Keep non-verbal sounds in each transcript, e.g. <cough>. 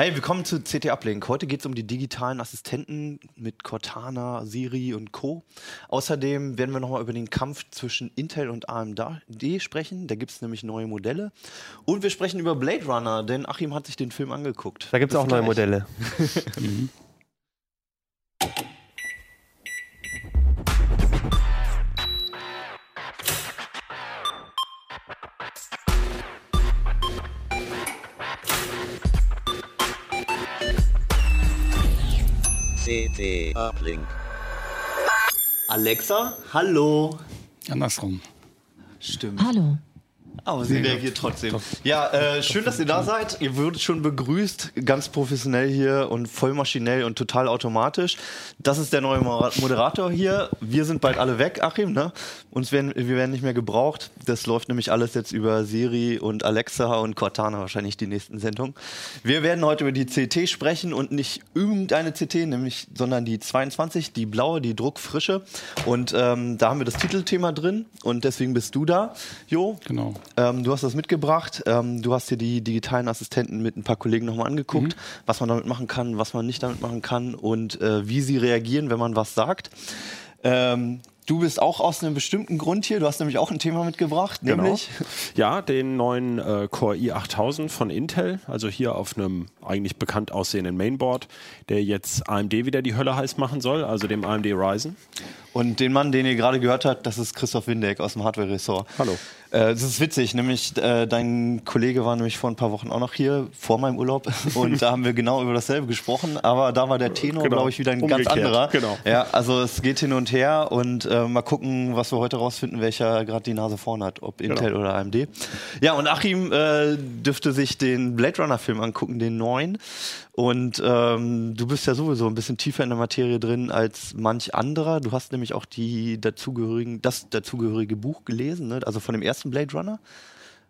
Hey, willkommen zu CT Uplink. Heute geht es um die digitalen Assistenten mit Cortana, Siri und Co. Außerdem werden wir nochmal über den Kampf zwischen Intel und AMD sprechen. Da gibt es nämlich neue Modelle. Und wir sprechen über Blade Runner, denn Achim hat sich den Film angeguckt. Da gibt es auch neue Modelle. <laughs> mhm. CT Uplink. Alexa, hallo. Andersrum. Stimmt. Hallo. Aber sie reagiert trotzdem. Ja, äh, schön, dass ihr da seid. Ihr würdet schon begrüßt, ganz professionell hier und voll maschinell und total automatisch. Das ist der neue Moderator hier. Wir sind bald alle weg, Achim, ne? Uns werden, wir werden nicht mehr gebraucht. Das läuft nämlich alles jetzt über Siri und Alexa und Cortana wahrscheinlich die nächsten Sendungen. Wir werden heute über die CT sprechen und nicht irgendeine CT, nämlich, sondern die 22, die blaue, die druckfrische. Und ähm, da haben wir das Titelthema drin und deswegen bist du da, Jo. Genau. Ähm, du hast das mitgebracht. Ähm, du hast dir die digitalen Assistenten mit ein paar Kollegen nochmal angeguckt, mhm. was man damit machen kann, was man nicht damit machen kann und äh, wie sie reagieren, wenn man was sagt. Ähm, Du bist auch aus einem bestimmten Grund hier. Du hast nämlich auch ein Thema mitgebracht, genau. nämlich ja den neuen äh, Core i8000 von Intel, also hier auf einem eigentlich bekannt aussehenden Mainboard, der jetzt AMD wieder die Hölle heiß machen soll, also dem AMD Ryzen. Und den Mann, den ihr gerade gehört habt, das ist Christoph Windeck aus dem Hardware-Ressort. Hallo. Äh, das ist witzig, nämlich äh, dein Kollege war nämlich vor ein paar Wochen auch noch hier, vor meinem Urlaub, <laughs> und da haben wir genau über dasselbe gesprochen, aber da war der Tenor, genau. glaube ich, wieder ein Umgekehrt. ganz anderer. Genau. Ja, also es geht hin und her und äh, mal gucken, was wir heute rausfinden, welcher gerade die Nase vorn hat, ob Intel genau. oder AMD. Ja, und Achim äh, dürfte sich den Blade Runner-Film angucken, den neuen. Und ähm, du bist ja sowieso ein bisschen tiefer in der Materie drin als manch anderer. Du hast nämlich auch die dazugehörigen, das dazugehörige Buch gelesen, ne? also von dem ersten Blade Runner.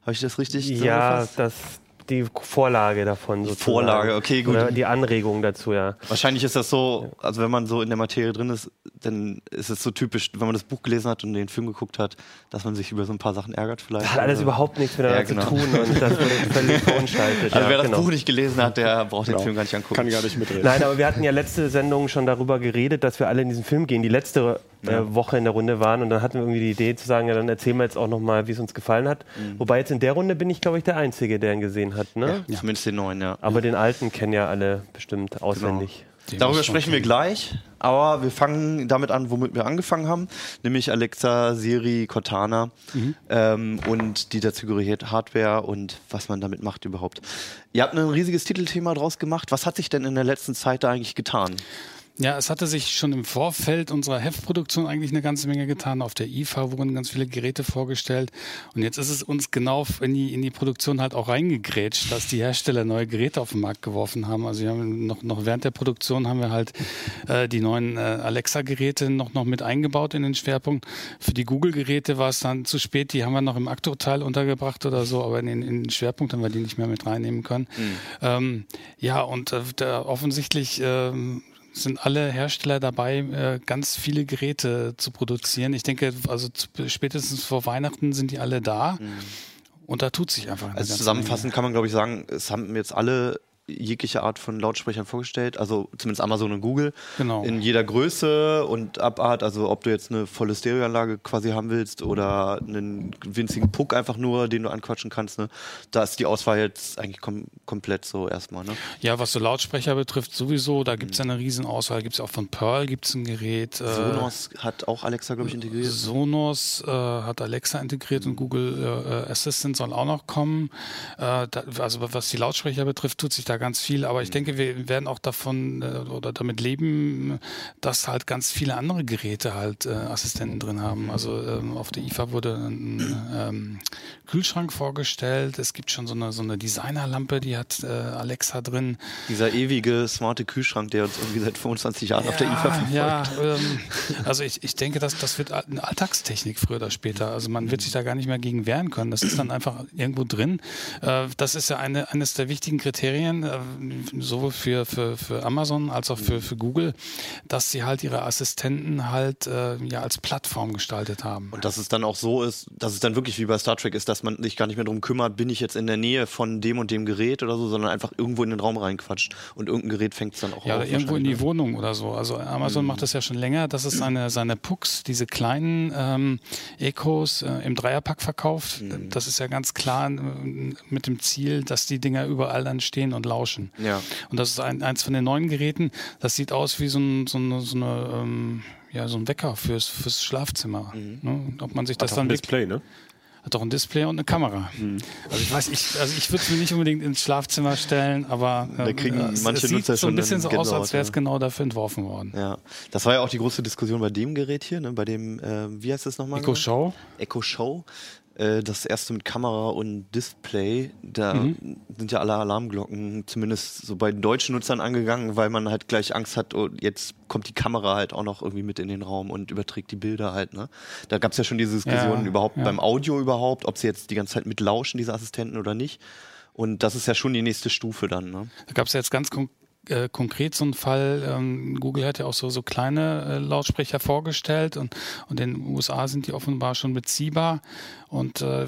Habe ich das richtig Ja, das die Vorlage davon. Sozusagen. Vorlage, okay, gut. Oder die Anregung dazu, ja. Wahrscheinlich ist das so, also wenn man so in der Materie drin ist, dann ist es so typisch, wenn man das Buch gelesen hat und den Film geguckt hat, dass man sich über so ein paar Sachen ärgert vielleicht. Das hat alles überhaupt nichts miteinander ja, genau. zu tun und das wurde völlig <laughs> verunstaltet. Also ja, wer das genau. Buch nicht gelesen hat, der braucht genau. den Film gar nicht angucken. Kann gar nicht mitreden. Nein, aber wir hatten ja letzte Sendung schon darüber geredet, dass wir alle in diesen Film gehen. Die letzte ja. Woche in der Runde waren und dann hatten wir irgendwie die Idee zu sagen, ja, dann erzählen wir jetzt auch nochmal, wie es uns gefallen hat. Mhm. Wobei jetzt in der Runde bin ich, glaube ich, der Einzige, der ihn gesehen hat. Ne? Ja, zumindest den neuen, ja. Aber den alten kennen ja alle bestimmt auswendig. Genau. Darüber sprechen wir gleich, aber wir fangen damit an, womit wir angefangen haben, nämlich Alexa, Siri, Cortana mhm. ähm, und die dazugehörige Hardware und was man damit macht überhaupt. Ihr habt ein riesiges Titelthema draus gemacht. Was hat sich denn in der letzten Zeit da eigentlich getan? Ja, es hatte sich schon im Vorfeld unserer Heftproduktion eigentlich eine ganze Menge getan. Auf der IFA wurden ganz viele Geräte vorgestellt. Und jetzt ist es uns genau in die, in die Produktion halt auch reingegrätscht, dass die Hersteller neue Geräte auf den Markt geworfen haben. Also wir haben noch, noch während der Produktion haben wir halt äh, die neuen äh, Alexa-Geräte noch, noch mit eingebaut in den Schwerpunkt. Für die Google-Geräte war es dann zu spät. Die haben wir noch im Akto-Teil untergebracht oder so, aber in den, in den Schwerpunkt haben wir die nicht mehr mit reinnehmen können. Mhm. Ähm, ja, und äh, offensichtlich ähm, sind alle Hersteller dabei, äh, ganz viele Geräte zu produzieren. Ich denke, also spätestens vor Weihnachten sind die alle da. Mhm. Und da tut sich einfach. Also zusammenfassend Menge. kann man, glaube ich, sagen, es haben jetzt alle jegliche Art von Lautsprechern vorgestellt, also zumindest Amazon und Google. Genau. In jeder Größe und Abart, also ob du jetzt eine volle Stereoanlage quasi haben willst oder einen winzigen Puck einfach nur, den du anquatschen kannst. Ne? Da ist die Auswahl jetzt eigentlich kom komplett so erstmal. Ne? Ja, was so Lautsprecher betrifft, sowieso, da gibt es mhm. eine Riesenauswahl. Gibt es auch von Pearl gibt es ein Gerät. Äh, Sonos hat auch Alexa, glaube ich, integriert. Sonos äh, hat Alexa integriert und Google äh, Assistant soll auch noch kommen. Äh, da, also was die Lautsprecher betrifft, tut sich da ganz viel, aber ich mhm. denke, wir werden auch davon äh, oder damit leben, dass halt ganz viele andere Geräte halt äh, Assistenten drin haben. Mhm. Also ähm, auf der IFA wurde ein ähm, Kühlschrank vorgestellt. Es gibt schon so eine, so eine Designerlampe, die hat äh, Alexa drin. Dieser ewige smarte Kühlschrank, der uns irgendwie seit 25 Jahren ja, auf der IFA verfolgt. Ja, ähm, also ich, ich denke, dass das wird eine Alltagstechnik früher oder später. Also man wird sich da gar nicht mehr gegen wehren können. Das ist dann einfach irgendwo drin. Äh, das ist ja eine, eines der wichtigen Kriterien äh, sowohl für, für, für Amazon als auch für, für Google, dass sie halt ihre Assistenten halt äh, ja als Plattform gestaltet haben. Und dass es dann auch so ist, dass es dann wirklich wie bei Star Trek ist, dass man sich gar nicht mehr darum kümmert, bin ich jetzt in der Nähe von dem und dem Gerät oder so, sondern einfach irgendwo in den Raum reinquatscht und irgendein Gerät fängt es dann auch ja, auf. Ja, irgendwo in die? Wohnung oder so. Also Amazon mhm. macht das ja schon länger, dass es seine, seine Pucks, diese kleinen ähm, Ecos äh, im Dreierpack verkauft. Mhm. Das ist ja ganz klar äh, mit dem Ziel, dass die Dinger überall dann stehen und lauschen. Ja. Und das ist ein, eins von den neuen Geräten. Das sieht aus wie so, ein, so eine, so eine ähm, ja, so ein Wecker fürs, fürs Schlafzimmer. Mhm. Ne? Ob man sich das Hat dann ein Display, ne? Hat doch ein Display und eine Kamera. Mhm. Also ich weiß, ich, also ich würde es mir nicht unbedingt ins Schlafzimmer stellen, aber äh, da kriegen äh, manche es sieht Nutzer so ein bisschen so aus, als wäre es ja. genau dafür entworfen worden. Ja, das war ja auch die große Diskussion bei dem Gerät hier, ne? bei dem, äh, wie heißt das nochmal? Echo Show. Echo Show. Äh, das erste mit Kamera und Display, da mhm. sind ja alle Alarmglocken zumindest so bei deutschen Nutzern angegangen, weil man halt gleich Angst hat, oh, jetzt kommt die Kamera halt auch noch irgendwie mit in den Raum und überträgt die Bilder halt. Ne? Da gab es ja schon diese Diskussion Ja, überhaupt ja. beim Audio überhaupt, ob sie jetzt die ganze Zeit mitlauschen, diese Assistenten oder nicht. Und das ist ja schon die nächste Stufe dann. Ne? Da gab es ja jetzt ganz äh, konkret so einen Fall, ähm, Google hat ja auch so, so kleine äh, Lautsprecher vorgestellt und, und in den USA sind die offenbar schon beziehbar. Und äh,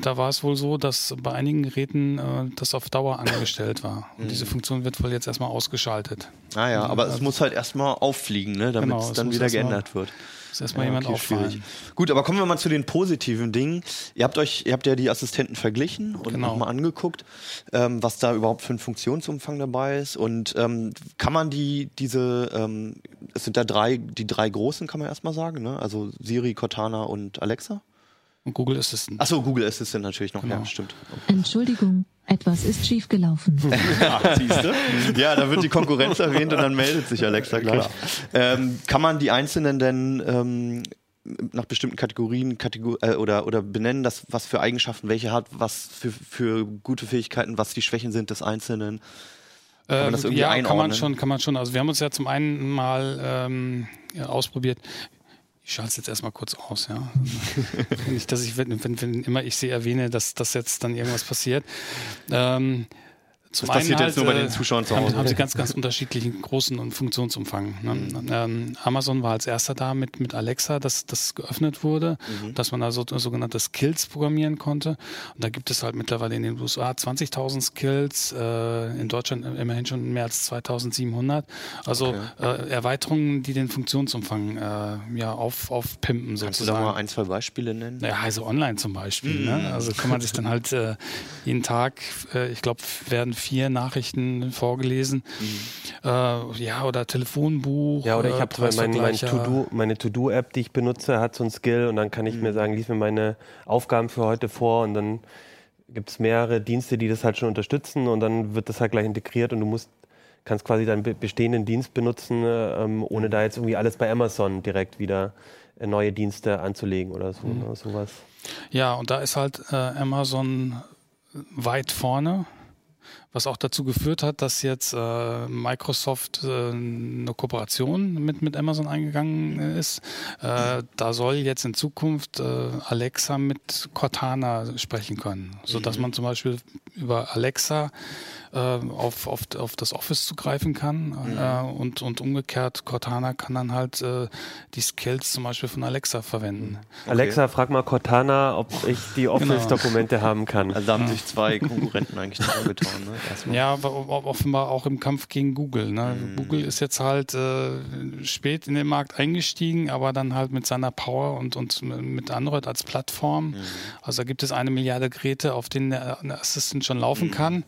da war es wohl so, dass bei einigen Geräten äh, das auf Dauer angestellt war. Und diese Funktion wird wohl jetzt erstmal ausgeschaltet. Ah ja, aber es muss halt erstmal auffliegen, ne, damit Genau, es dann wieder geändert wird. Ist erstmal Ja, jemand okay, schwierig. Gut, aber kommen wir mal zu den positiven Dingen. Ihr habt euch, ihr habt ja die Assistenten verglichen und Genau. nochmal angeguckt, ähm, was da überhaupt für ein Funktionsumfang dabei ist. Und ähm, kann man die, diese, ähm, es sind da drei, die drei großen, kann man erstmal sagen, ne? Also Siri, Cortana und Alexa. Und Google Assistant. Achso, Google Assistant natürlich noch, Genau. ja, stimmt. Entschuldigung, etwas ist schiefgelaufen. <laughs> Ach, siehst du? Ja, da wird die Konkurrenz erwähnt und dann meldet sich Alexa gleich. Ähm, kann man die einzelnen denn ähm, nach bestimmten Kategorien Kategor äh, oder, oder benennen, das, was für Eigenschaften welche hat, was für, für gute Fähigkeiten, was die Schwächen sind des Einzelnen? Kann man das irgendwie ja, kann man einordnen? schon, kann man schon. Also wir haben uns ja zum einen mal ähm, ja, ausprobiert. Ich schalte es jetzt erstmal kurz aus, ja. <laughs> Nicht, dass ich, wenn, wenn, wenn immer ich sie erwähne, dass, dass jetzt dann irgendwas passiert. Ähm, zum Das passiert einen jetzt nur bei halt, den Zuschauern zu haben, Hause. haben sie ganz, ganz unterschiedlichen großen und Funktionsumfang. Ne? Mhm. Ähm, Amazon war als erster da mit, mit Alexa, dass das geöffnet wurde, Mhm. dass man da so, sogenannte Skills programmieren konnte. Und da gibt es halt mittlerweile in den USA 20.000 Skills, äh, in Deutschland immerhin schon mehr als 2.700. Also äh, Erweiterungen, die den Funktionsumfang äh, ja, auf, aufpimpen Kannst du da sozusagen. mal ein, zwei Beispiele nennen? Ja, Heise Online zum Beispiel. Mhm. Ne? Also kann man sich dann halt äh, jeden Tag, äh, ich glaube, werden vier Nachrichten vorgelesen. Äh, ja, oder Telefonbuch. Ja, oder ich äh, habe mein, mein Preisvergleiche. To-Do, meine To-Do-App, die ich benutze, hat so ein Skill und dann kann ich mir sagen, lies mir meine Aufgaben für heute vor und dann gibt es mehrere Dienste, die das halt schon unterstützen und dann wird das halt gleich integriert und du musst kannst quasi deinen be- bestehenden Dienst benutzen, äh, ähm, ohne da jetzt irgendwie alles bei Amazon direkt wieder äh, neue Dienste anzulegen oder so, ne, sowas. Ja, und da ist halt äh, Amazon weit vorne. Was auch dazu geführt hat, dass jetzt äh, Microsoft äh, eine Kooperation mit, mit Amazon eingegangen ist. Äh, da soll jetzt in Zukunft äh, Alexa mit Cortana sprechen können, sodass man zum Beispiel über Alexa auf, auf, auf das Office zugreifen kann äh, und, und umgekehrt Cortana kann dann halt äh, die Skills zum Beispiel von Alexa verwenden. Alexa, frag mal Cortana, ob ich die Office-Dokumente haben kann. Also da haben sich zwei <laughs> Konkurrenten eigentlich zusammengetan. Ne? Erstmal. Ja, offenbar auch im Kampf gegen Google. Ne? Mhm. Google ist jetzt halt äh, spät in den Markt eingestiegen, aber dann halt mit seiner Power und, und mit Android als Plattform. Mhm. Also da gibt es eine Milliarde Geräte, auf denen der Assistant schon Mhm. laufen kann.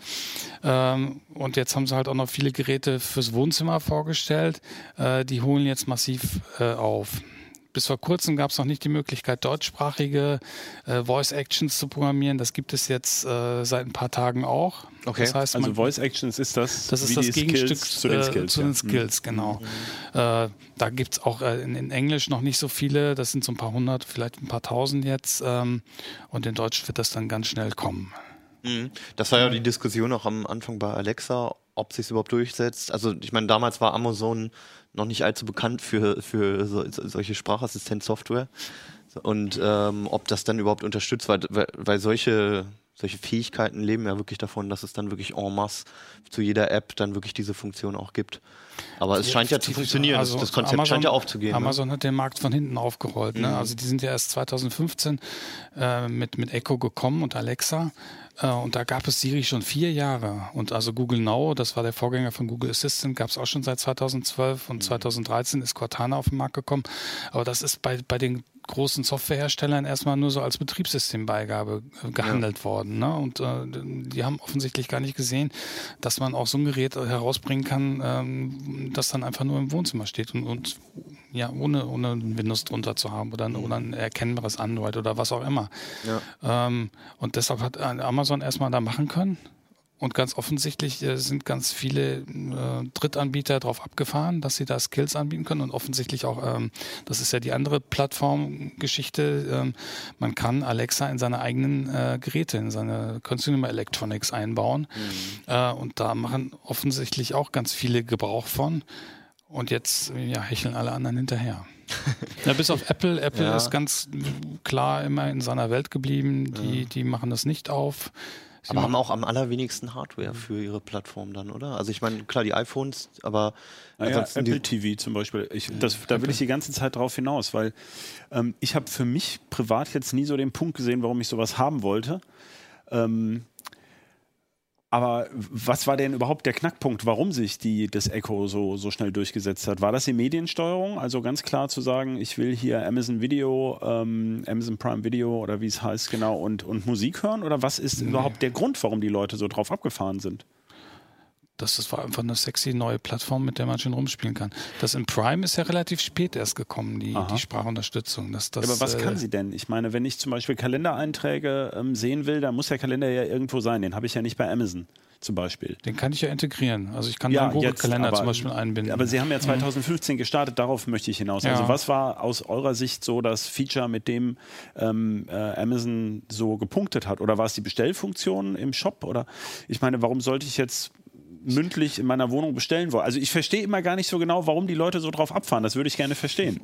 Ähm, und jetzt haben sie halt auch noch viele Geräte fürs Wohnzimmer vorgestellt. Äh, die holen jetzt massiv äh, auf. Bis vor kurzem gab es noch nicht die Möglichkeit, deutschsprachige äh, Voice Actions zu programmieren. Das gibt es jetzt äh, seit ein paar Tagen auch. Okay. Das heißt, Also man, Voice Actions ist das, das ist das Gegenstück Skills zu den äh, Skills. zu den Skills, genau. Äh, da gibt es auch in, in Englisch noch nicht so viele, das sind so ein paar hundert, vielleicht ein paar tausend jetzt. Ähm, und in Deutsch wird das dann ganz schnell kommen. Mhm. Das war ja die Diskussion auch am Anfang bei Alexa, ob sich überhaupt durchsetzt. Also ich meine, damals war Amazon noch nicht allzu bekannt für, für so, so, solche Sprachassistent-Software. Und ähm, ob das dann überhaupt unterstützt, weil, weil, solche solche Fähigkeiten leben ja wirklich davon, dass es dann wirklich en masse zu jeder App dann wirklich diese Funktion auch gibt. Aber es scheint ja zu funktionieren. Also das Konzept Amazon, scheint ja aufzugehen. Amazon ne? hat den Markt von hinten aufgerollt. Ne? Also die sind ja erst 2015 äh, mit, mit Echo gekommen und Alexa. Äh, und da gab es Siri schon vier Jahre. Und also Google Now, das war der Vorgänger von Google Assistant, gab es auch schon seit 2012 und 2013 ist Cortana auf den Markt gekommen. Aber das ist bei, bei den großen Softwareherstellern erstmal nur so als Betriebssystembeigabe äh, gehandelt ja. worden. Ne? Und äh, die haben offensichtlich gar nicht gesehen, dass man auch so ein Gerät herausbringen kann, ähm, das dann einfach nur im Wohnzimmer steht und, und ja, ohne, ohne Windows drunter zu haben oder, oder ein erkennbares Android oder was auch immer. Ja. Ähm, und deshalb hat Amazon erstmal da machen können. Und ganz offensichtlich äh, sind ganz viele äh, Drittanbieter darauf abgefahren, dass sie da Skills anbieten können. Und offensichtlich auch, ähm, das ist ja die andere Plattformgeschichte, ähm, man kann Alexa in seine eigenen äh, Geräte, in seine Consumer Electronics einbauen. Mhm. Und da machen offensichtlich auch ganz viele Gebrauch von. Und jetzt ja, hecheln alle anderen hinterher. <laughs> ja, bis auf Apple. Apple ja. ist ganz klar immer in seiner Welt geblieben. Die, die machen das nicht auf. Sie aber haben auch am allerwenigsten Hardware für ihre Plattform dann, oder? Also ich meine, klar, die iPhones, aber naja, Apple TV zum Beispiel. Ich, das, da will ich die ganze Zeit drauf hinaus, weil ähm, ich habe für mich privat jetzt nie so den Punkt gesehen, warum ich sowas haben wollte. Ähm, aber was war denn überhaupt der Knackpunkt, warum sich die, das Echo so, so schnell durchgesetzt hat? War das die Mediensteuerung? Also ganz klar zu sagen, ich will hier Amazon Video, ähm, Amazon Prime Video oder wie es heißt genau und, und Musik hören? Oder was ist nee. überhaupt der Grund, warum die Leute so drauf abgefahren sind? Das, das war einfach eine sexy neue Plattform, mit der man schön rumspielen kann. Das in Prime ist ja relativ spät erst gekommen, die, die Sprachunterstützung. Das, das, aber was äh, kann sie denn? Ich meine, wenn ich zum Beispiel Kalendereinträge ähm, sehen will, dann muss der Kalender ja irgendwo sein. Den habe ich ja nicht bei Amazon zum Beispiel. Den kann ich ja integrieren. Also ich kann ja, Google-Kalender zum Beispiel einbinden. Aber Sie haben ja 2015 mhm. gestartet, darauf möchte ich hinaus. Also ja. Also was war aus eurer Sicht so das Feature, mit dem ähm, äh, Amazon so gepunktet hat? Oder war es die Bestellfunktion im Shop? Oder ich meine, warum sollte ich jetzt mündlich in meiner Wohnung bestellen wollen. Also ich verstehe immer gar nicht so genau, warum die Leute so drauf abfahren. Das würde ich gerne verstehen.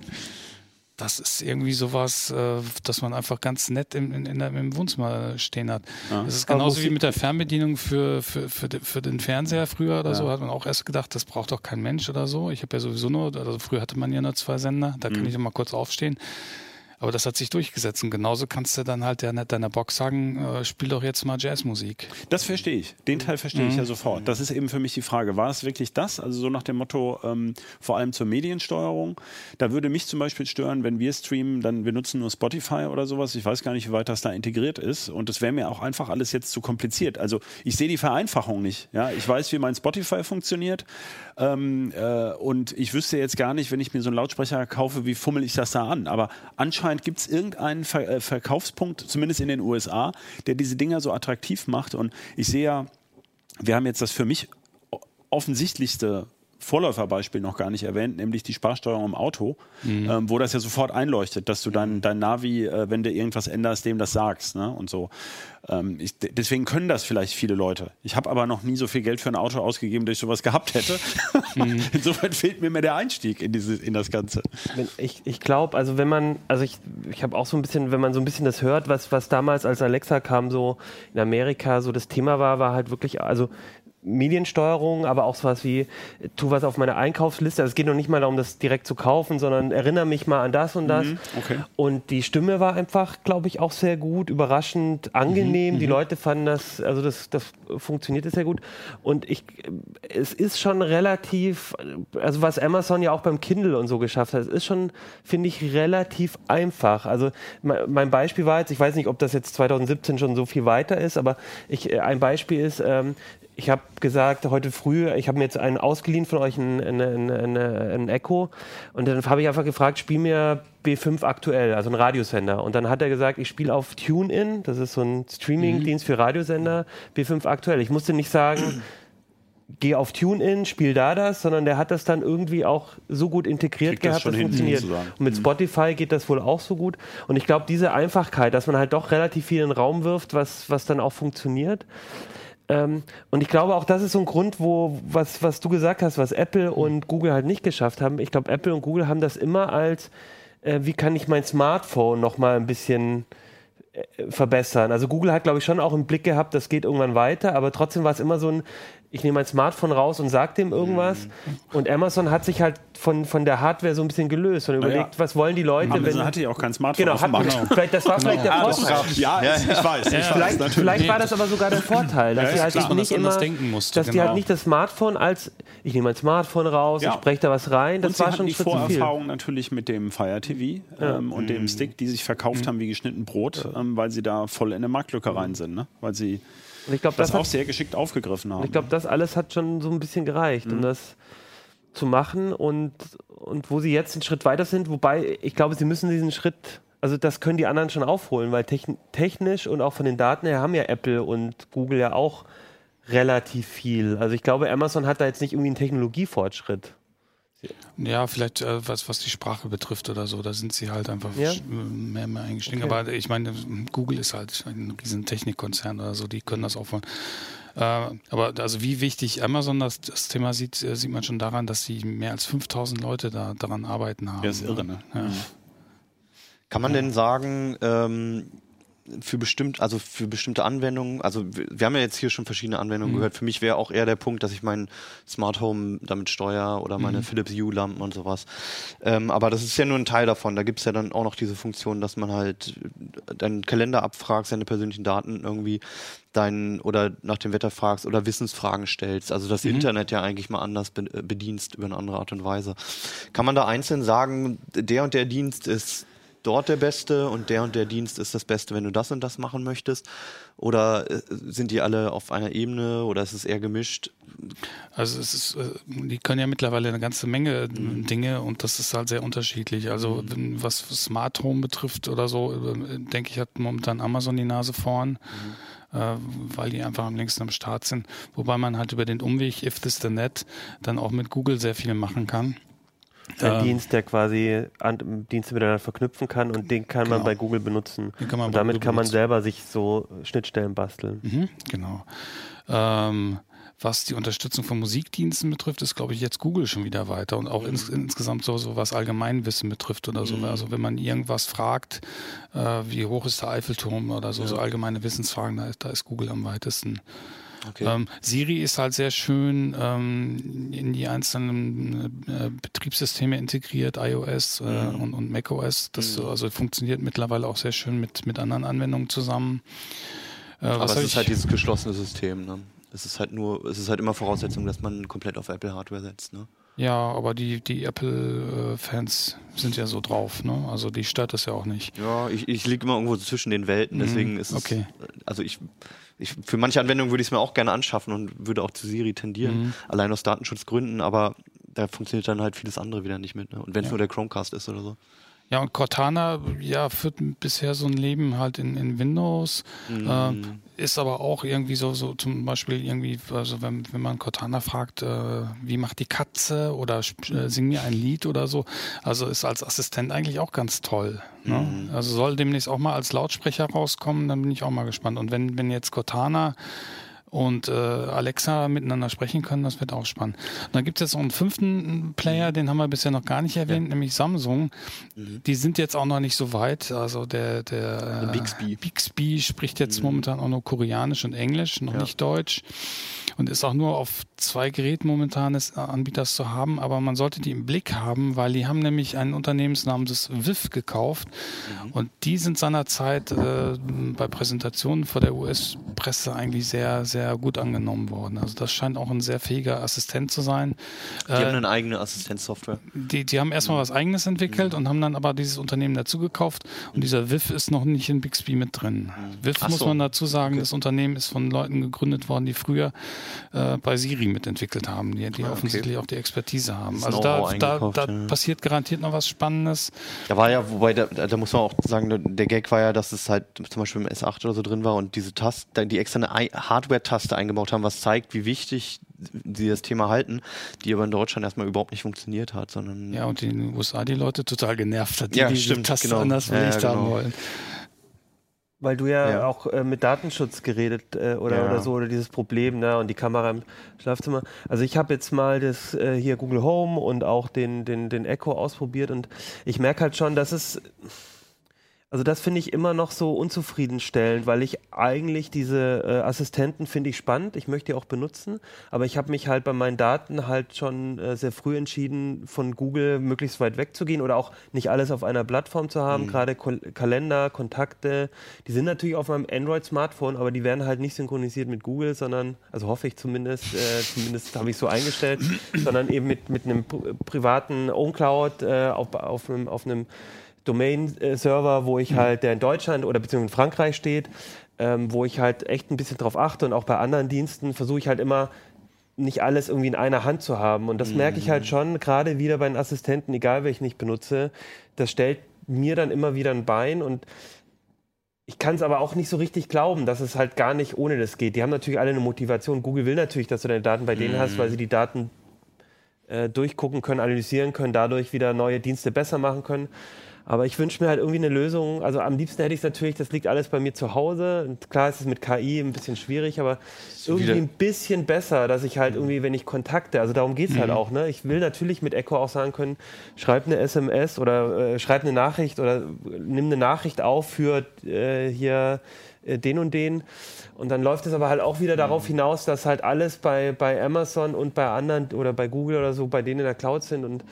Das ist irgendwie sowas, äh, dass man einfach ganz nett im, in, in, im Wohnzimmer stehen hat. Ja. Das ist genauso wie mit der Fernbedienung für, für, für, für den Fernseher früher oder ja. so. Hat man auch erst gedacht, das braucht doch kein Mensch oder so. Ich habe ja sowieso nur, also früher hatte man ja nur zwei Sender, da kann mhm. ich mal kurz aufstehen. Aber das hat sich durchgesetzt. Und genauso kannst du dann halt der, deiner Box sagen, äh, spiel doch jetzt mal Jazzmusik. Das verstehe ich. Den Teil verstehe mhm. ich ja sofort. Das ist eben für mich die Frage. War es wirklich das? Also so nach dem Motto, ähm, vor allem zur Mediensteuerung. Da würde mich zum Beispiel stören, wenn wir streamen, dann wir nutzen nur Spotify oder sowas. Ich weiß gar nicht, wie weit das da integriert ist. Und das wäre mir auch einfach alles jetzt zu kompliziert. Also ich sehe die Vereinfachung nicht. Ja? Ich weiß, wie mein Spotify funktioniert. Ähm, äh, und ich wüsste jetzt gar nicht, wenn ich mir so einen Lautsprecher kaufe, wie fummel ich das da an. Aber anscheinend gibt es irgendeinen Ver äh, Verkaufspunkt, zumindest in den USA, der diese Dinger so attraktiv macht. Und ich sehe ja, wir haben jetzt das für mich offensichtlichste Vorläuferbeispiel noch gar nicht erwähnt, nämlich die Sparsteuerung im Auto, mhm. ähm, wo das ja sofort einleuchtet, dass du dein, dein Navi, äh, wenn du irgendwas änderst, dem das sagst ne? und so. Ähm, ich, deswegen können das vielleicht viele Leute. Ich habe aber noch nie so viel Geld für ein Auto ausgegeben, dass ich sowas gehabt hätte. Mhm. <laughs> Insofern fehlt mir mehr der Einstieg in, diese, in das Ganze. Ich, ich glaube, also wenn man, also ich, ich habe auch so ein bisschen, wenn man so ein bisschen das hört, was, was damals als Alexa kam, so in Amerika so das Thema war, war halt wirklich, also Mediensteuerung, aber auch sowas wie, tu was auf meine Einkaufsliste. Also es geht noch nicht mal darum, das direkt zu kaufen, sondern erinnere mich mal an das und das. Mhm, okay. Und die Stimme war einfach, glaube ich, auch sehr gut, überraschend angenehm. Mhm, die mhm. Leute fanden das, also das, das funktionierte sehr gut. Und ich, es ist schon relativ, also was Amazon ja auch beim Kindle und so geschafft hat, es ist schon, finde ich, relativ einfach. Also mein Beispiel war jetzt, ich weiß nicht, ob das jetzt 2017 schon so viel weiter ist, aber ich, ein Beispiel ist, ähm, ich habe gesagt, heute früh, ich habe mir jetzt einen ausgeliehen von euch, ein, ein, ein, ein Echo. Und dann habe ich einfach gefragt, spiel mir B5 aktuell, also ein Radiosender. Und dann hat er gesagt, ich spiele auf TuneIn, das ist so ein Streaming-Dienst für Radiosender, B5 aktuell. Ich musste nicht sagen, <clears throat> geh auf TuneIn, spiel da das, sondern der hat das dann irgendwie auch so gut integriert gehabt, das, das funktioniert. Und mit mhm. Spotify geht das wohl auch so gut. Und ich glaube, diese Einfachkeit, dass man halt doch relativ viel in den Raum wirft, was, was dann auch funktioniert. Ähm, und ich glaube auch, das ist so ein Grund, wo, was, was du gesagt hast, was Apple und Google halt nicht geschafft haben. Ich glaube, Apple und Google haben das immer als, äh, wie kann ich mein Smartphone noch mal ein bisschen äh, verbessern. Also Google hat, glaube ich, schon auch im Blick gehabt, das geht irgendwann weiter, aber trotzdem war es immer so ein, ich nehme mein Smartphone raus und sage dem irgendwas. Mhm. Und Amazon hat sich halt von, von der Hardware so ein bisschen gelöst und überlegt, ja. was wollen die Leute. Amazon wenn, hatte ja auch kein Smartphone. Genau, hat, genau. Vielleicht, das war vielleicht der Vorteil. Ja, ja, ich weiß. Ich vielleicht, weiß vielleicht war das aber sogar der Vorteil, dass sie halt klar, nicht immer, musste, dass genau. die halt genau. nicht das Smartphone als, ich nehme mein Smartphone raus, ich spreche da was rein. Das und war sie schon die Vorerfahrung natürlich mit dem Fire TV ähm, und dem mhm. Stick, die sich verkauft mhm. haben wie geschnitten Brot, ähm, weil sie da voll in eine Marktlücke rein sind, ne? weil sie und ich glaub, das, das auch sehr geschickt aufgegriffen haben. Ich glaube, das alles hat schon so ein bisschen gereicht, mhm. um das zu machen. Und, und wo sie jetzt einen Schritt weiter sind, wobei ich glaube, sie müssen diesen Schritt, also das können die anderen schon aufholen, weil technisch und auch von den Daten her haben ja Apple und Google ja auch relativ viel. Also ich glaube, Amazon hat da jetzt nicht irgendwie einen Technologiefortschritt. Ja, vielleicht äh, was, was die Sprache betrifft oder so, da sind sie halt einfach ja? mehr, mehr eingestiegen. Okay. Aber ich meine, Google ist halt ein riesen Technikkonzern oder so, die können das auch von. Äh, aber also wie wichtig Amazon das, das Thema sieht, äh, sieht man schon daran, dass sie mehr als 5000 Leute da daran arbeiten haben. Ja, ist irre, ne? Ja. Kann man denn sagen, ähm, für bestimmt, also für bestimmte Anwendungen, also wir haben ja jetzt hier schon verschiedene Anwendungen mhm. gehört. Für mich wäre auch eher der Punkt, dass ich mein Smart Home damit steuere oder meine mhm. Philips Hue Lampen und sowas. Ähm, aber das ist ja nur ein Teil davon. Da gibt es ja dann auch noch diese Funktion, dass man halt deinen Kalender abfragt, seine persönlichen Daten irgendwie dein oder nach dem Wetter fragst oder Wissensfragen stellst. Also das mhm. Internet ja eigentlich mal anders bedienst über eine andere Art und Weise. Kann man da einzeln sagen, der und der Dienst ist dort der Beste und der und der Dienst ist das Beste, wenn du das und das machen möchtest? Oder äh, sind die alle auf einer Ebene oder ist es eher gemischt? Also es ist, äh, die können ja mittlerweile eine ganze Menge mhm. Dinge und das ist halt sehr unterschiedlich. Also mhm. was Smart Home betrifft oder so, äh, denke ich, hat momentan Amazon die Nase vorn. Mhm weil die einfach am längsten am Start sind. Wobei man halt über den Umweg If This The Net dann auch mit Google sehr viel machen kann. Ein ähm, Dienst, der quasi an, Dienste miteinander verknüpfen kann und den kann genau. man bei Google benutzen. Kann und damit kann man selber sich so Schnittstellen basteln. Mhm, genau. Ähm, was die Unterstützung von Musikdiensten betrifft, ist, glaube ich, jetzt Google schon wieder weiter und auch ins, insgesamt so, so was Allgemeinwissen betrifft oder so. Mhm. Also wenn man irgendwas fragt, äh, wie hoch ist der Eiffelturm oder so, ja. so allgemeine Wissensfragen, da, da ist Google am weitesten. Okay. Ähm, Siri ist halt sehr schön ähm, in die einzelnen äh, Betriebssysteme integriert, iOS äh, mhm. und, und macOS. Das mhm. also funktioniert mittlerweile auch sehr schön mit, mit anderen Anwendungen zusammen. Äh, Aber es ist halt dieses geschlossene System. Ne? Es ist halt nur, es ist halt immer Voraussetzung, dass man komplett auf Apple Hardware setzt. Ne? Ja, aber die, die Apple-Fans sind ja so drauf, ne? Also die stört das ja auch nicht. Ja, ich, ich liege immer irgendwo zwischen den Welten, deswegen mhm, ist es. Okay. Also ich, ich für manche Anwendungen würde ich es mir auch gerne anschaffen und würde auch zu Siri tendieren, mhm. allein aus Datenschutzgründen, aber da funktioniert dann halt vieles andere wieder nicht mit. Ne? Und wenn es ja. nur der Chromecast ist oder so. Ja, und Cortana ja, führt bisher so ein Leben halt in, in Windows, mhm. äh, ist aber auch irgendwie so, so zum Beispiel irgendwie, also wenn, wenn man Cortana fragt, äh, wie macht die Katze oder äh, sing mir ein Lied oder so, also ist als Assistent eigentlich auch ganz toll. Ne? Mhm. Also soll demnächst auch mal als Lautsprecher rauskommen, dann bin ich auch mal gespannt. Und wenn, wenn jetzt Cortana und äh, Alexa miteinander sprechen können, das wird auch spannend. Und dann gibt es jetzt noch einen fünften Player, den haben wir bisher noch gar nicht erwähnt, ja. nämlich Samsung. Mhm. Die sind jetzt auch noch nicht so weit. Also der, der Bixby. Bixby spricht jetzt mhm. momentan auch nur Koreanisch und Englisch, noch ja. nicht Deutsch und ist auch nur auf zwei Geräten momentan des Anbieters zu haben, aber man sollte die im Blick haben, weil die haben nämlich einen Unternehmensnamen des WIF gekauft mhm. und die sind seinerzeit äh, bei Präsentationen vor der US-Presse eigentlich sehr, sehr gut angenommen worden. Also das scheint auch ein sehr fähiger Assistent zu sein. Die äh, haben eine eigene Assistenzsoftware. Die, die haben erstmal mhm. was eigenes entwickelt mhm. und haben dann aber dieses Unternehmen dazu gekauft und dieser WIF ist noch nicht in Bixby mit drin. Mhm. WIF Ach muss so. man dazu sagen, okay. das Unternehmen ist von Leuten gegründet worden, die früher äh, bei Siri mitentwickelt haben, die, die ah, offensichtlich auch die Expertise haben. Also da, da, da ja. passiert garantiert noch was Spannendes. Da war ja, wobei, da, da muss man auch sagen, der Gag war ja, dass es halt zum Beispiel im S8 oder so drin war und diese Taste, die extra eine Hardware-Taste eingebaut haben, was zeigt, wie wichtig sie das Thema halten, die aber in Deutschland erstmal überhaupt nicht funktioniert hat, sondern. Ja, und in den USA die Leute total genervt hat, die ja, die stimmt, Taste genau. anders belegt ja, genau. haben wollen. Weil du ja, ja. auch äh, mit Datenschutz geredet äh, oder, ja. oder so, oder dieses Problem, ne, und die Kamera im Schlafzimmer. Also ich habe jetzt mal das äh, hier Google Home und auch den, den, den Echo ausprobiert und ich merke halt schon, dass es Also das finde ich immer noch so unzufriedenstellend, weil ich eigentlich diese äh, Assistenten finde ich spannend, ich möchte die auch benutzen, aber ich habe mich halt bei meinen Daten halt schon äh, sehr früh entschieden, von Google möglichst weit wegzugehen oder auch nicht alles auf einer Plattform zu haben, mhm. gerade Ko Kalender, Kontakte, die sind natürlich auf meinem Android-Smartphone, aber die werden halt nicht synchronisiert mit Google, sondern, also hoffe ich zumindest, äh, zumindest habe ich so eingestellt, sondern eben mit, mit einem privaten OwnCloud äh, auf, auf einem, auf einem Domain-Server, wo ich mhm. halt, der in Deutschland oder beziehungsweise in Frankreich steht, ähm, wo ich halt echt ein bisschen drauf achte und auch bei anderen Diensten versuche ich halt immer nicht alles irgendwie in einer Hand zu haben. Und das mhm. merke ich halt schon, gerade wieder bei den Assistenten, egal welchen ich benutze, das stellt mir dann immer wieder ein Bein und ich kann es aber auch nicht so richtig glauben, dass es halt gar nicht ohne das geht. Die haben natürlich alle eine Motivation. Google will natürlich, dass du deine Daten bei denen mhm. hast, weil sie die Daten äh, durchgucken können, analysieren können, dadurch wieder neue Dienste besser machen können. Aber ich wünsche mir halt irgendwie eine Lösung. Also am liebsten hätte ich es natürlich, das liegt alles bei mir zu Hause. Und klar ist es mit KI ein bisschen schwierig, aber irgendwie ein bisschen besser, dass ich halt irgendwie, wenn ich Kontakte, also darum geht es halt mhm. halt auch. Ne? Ich will natürlich mit Echo auch sagen können, schreib eine SMS oder äh, schreib eine Nachricht oder nimm eine Nachricht auf für äh, hier äh, den und den. Und dann läuft es aber halt auch wieder darauf hinaus, dass halt alles bei, bei Amazon und bei anderen oder bei Google oder so bei denen in der Cloud sind und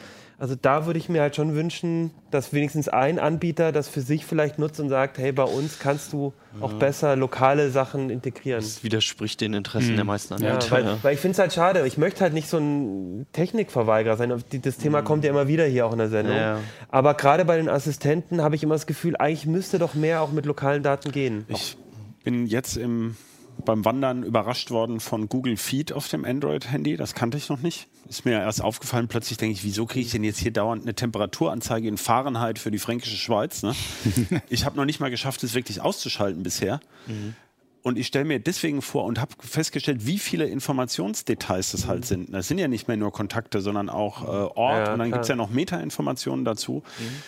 also da würde ich mir halt schon wünschen, dass wenigstens ein Anbieter das für sich vielleicht nutzt und sagt, hey, bei uns kannst du auch besser lokale Sachen integrieren. Das widerspricht den Interessen mhm. der meisten Anbieter. Ja, weil, weil, ich finde es halt schade. Ich möchte halt nicht so ein Technikverweigerer sein. Das Thema mhm. kommt ja immer wieder hier auch in der Sendung. Ja. Aber gerade bei den Assistenten habe ich immer das Gefühl, eigentlich müsste doch mehr auch mit lokalen Daten gehen. Ich bin jetzt im beim Wandern überrascht worden von Google Feed auf dem Android-Handy. Das kannte ich noch nicht. Ist mir erst aufgefallen. Plötzlich denke ich, wieso kriege ich denn jetzt hier dauernd eine Temperaturanzeige in Fahrenheit für die fränkische Schweiz? Ne? <laughs> ich habe noch nicht mal geschafft, es wirklich auszuschalten bisher. Mhm. Und ich stelle mir deswegen vor und habe festgestellt, wie viele Informationsdetails das halt sind. Das sind ja nicht mehr nur Kontakte, sondern auch äh, Ort ja, und dann gibt es ja noch Metainformationen dazu. Mhm.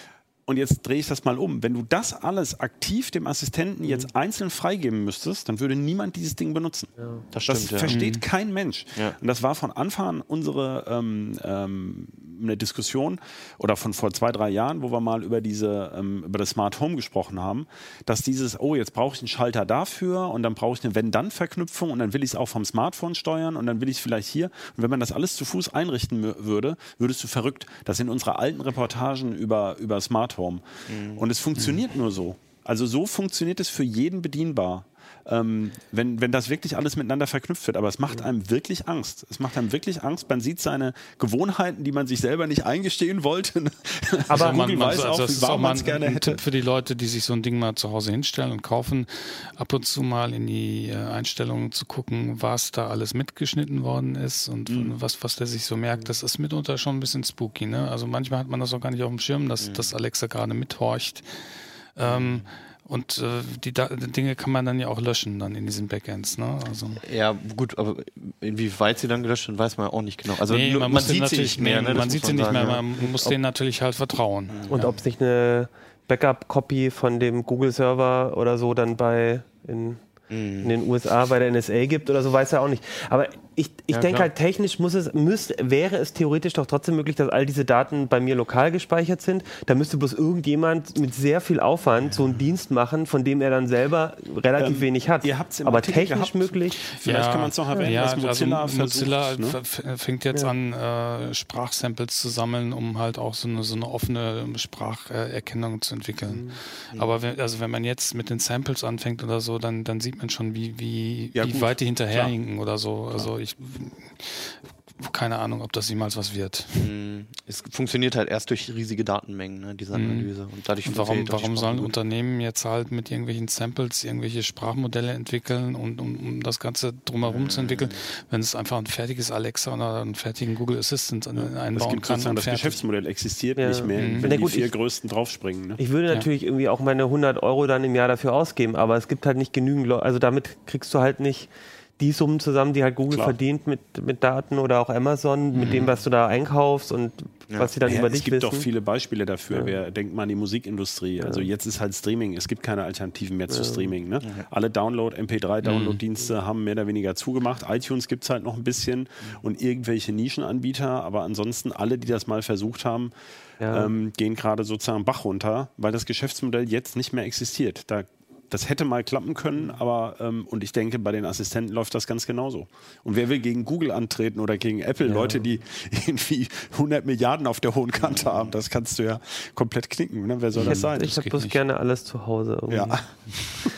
Und jetzt drehe ich das mal um. Wenn du das alles aktiv dem Assistenten jetzt mhm. einzeln freigeben müsstest, dann würde niemand dieses Ding benutzen. Ja, das, stimmt, das ja. versteht mhm. kein Mensch. Ja. Und das war von Anfang an unsere ähm, ähm, eine Diskussion oder von vor zwei, drei Jahren, wo wir mal über diese ähm, über das Smart Home gesprochen haben, dass dieses, oh, jetzt brauche ich einen Schalter dafür und dann brauche ich eine Wenn-Dann-Verknüpfung und dann will ich es auch vom Smartphone steuern und dann will ich es vielleicht hier. Und wenn man das alles zu Fuß einrichten würde, würdest du verrückt. Das sind unsere alten Reportagen über, über Smart Home. Mhm. Und es funktioniert mhm. nur so. Also so funktioniert es für jeden bedienbar ähm, wenn, wenn das wirklich alles miteinander verknüpft wird. Aber es macht einem wirklich Angst. Es macht einem wirklich Angst. Man sieht seine Gewohnheiten, die man sich selber nicht eingestehen wollte. <laughs> Aber <laughs> also man, man weiß also auch, wie wahr man es gerne hätte. Tipp für die Leute, die sich so ein Ding mal zu Hause hinstellen und kaufen, ab und zu mal in die äh, Einstellungen zu gucken, was da alles mitgeschnitten worden ist und mhm. was, was der sich so merkt. Das ist mitunter schon ein bisschen spooky. Ne? Also manchmal hat man das auch gar nicht auf dem Schirm, dass, mhm. dass Alexa gerade mithorcht. Ähm, und äh, die, die, Dinge kann man dann ja auch löschen dann in diesen Backends. Ne? Also ja, gut, aber inwieweit sie dann gelöscht sind, weiß man auch nicht genau. Also nee, man, man sieht sie nicht mehr. Ne? Man sieht sie nicht mehr, ja. man muss ob, denen natürlich halt vertrauen. Und ja. ob sich eine Backup-Copy von dem Google-Server oder so dann bei in in den USA bei der NSA gibt oder so, weiß er auch nicht. Aber ich, ich ja, denke halt, technisch muss es, müsste, wäre es theoretisch doch trotzdem möglich, dass all diese Daten bei mir lokal gespeichert sind. Da müsste bloß irgendjemand mit sehr viel Aufwand so einen Dienst machen, von dem er dann selber relativ ähm, wenig hat. Ihr habt's Aber technisch gehabt. möglich. Vielleicht ja, kann man es noch erwähnen, ja, dass Mozilla, also Mozilla versucht, ne? fängt jetzt an, äh, Sprachsamples zu sammeln, um halt auch so eine, so eine offene Spracherkennung zu entwickeln. Mhm. Aber wenn, also wenn man jetzt mit den Samples anfängt oder so, dann, dann sieht man schon, wie, wie, wie weit die hinterherhinken oder so. Also ich keine Ahnung, ob das jemals was wird. Hm, es funktioniert halt erst durch riesige Datenmengen, ne, diese hm. Analyse. Und dadurch und warum, warum sollen Unternehmen jetzt halt mit irgendwelchen Samples irgendwelche Sprachmodelle entwickeln und um, um das Ganze drumherum mhm. zu entwickeln, wenn es einfach ein fertiges Alexa oder einen fertigen Google Assistant einbauen das gibt kann? Das Geschäftsmodell existiert ja. nicht mehr, mhm. wenn die vier ich, größten draufspringen. Ne? Ich würde natürlich ja. irgendwie auch meine 100 Euro dann im Jahr dafür ausgeben, aber es gibt halt nicht genügend Leute, also damit kriegst du halt nicht die Summen zusammen, die halt Google Klar. verdient mit, mit Daten oder auch Amazon, mhm. mit dem, was du da einkaufst und ja. was sie dann ja, über dich wissen. Es gibt doch viele Beispiele dafür. Ja. Wer denkt mal an die Musikindustrie? Also jetzt ist halt Streaming. Es gibt keine Alternativen mehr zu Streaming. Ne? Alle Download, MP3-Download-Dienste mhm. haben mehr oder weniger zugemacht. iTunes gibt es halt noch ein bisschen mhm. und irgendwelche Nischenanbieter. Aber ansonsten alle, die das mal versucht haben, ähm, gehen gerade sozusagen Bach runter, weil das Geschäftsmodell jetzt nicht mehr existiert. Da das hätte mal klappen können, aber ähm, und ich denke, bei den Assistenten läuft das ganz genauso. Und wer will gegen Google antreten oder gegen Apple, ja. Leute, die <laughs> irgendwie 100 Milliarden auf der hohen Kante haben, das kannst du ja komplett knicken. Ne? Wer soll ich das sein? Ich habe bloß nicht. gerne alles zu Hause. Irgendwie. Ja. <laughs>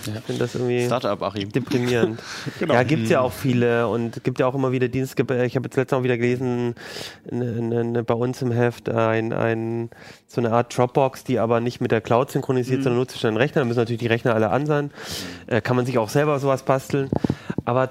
Ich finde das irgendwie Startup, Achim. deprimierend. <laughs> genau. Ja, gibt es ja auch viele und gibt ja auch immer wieder Dienste. Ich habe jetzt letztens auch wieder gelesen, ne, ne, ne, bei uns im Heft ein, ein, so eine Art Dropbox, die aber nicht mit der Cloud synchronisiert, mhm. sondern nur zwischen den Rechnern. Da müssen natürlich die Rechner alle an sein. Äh, kann man sich auch selber sowas basteln. Aber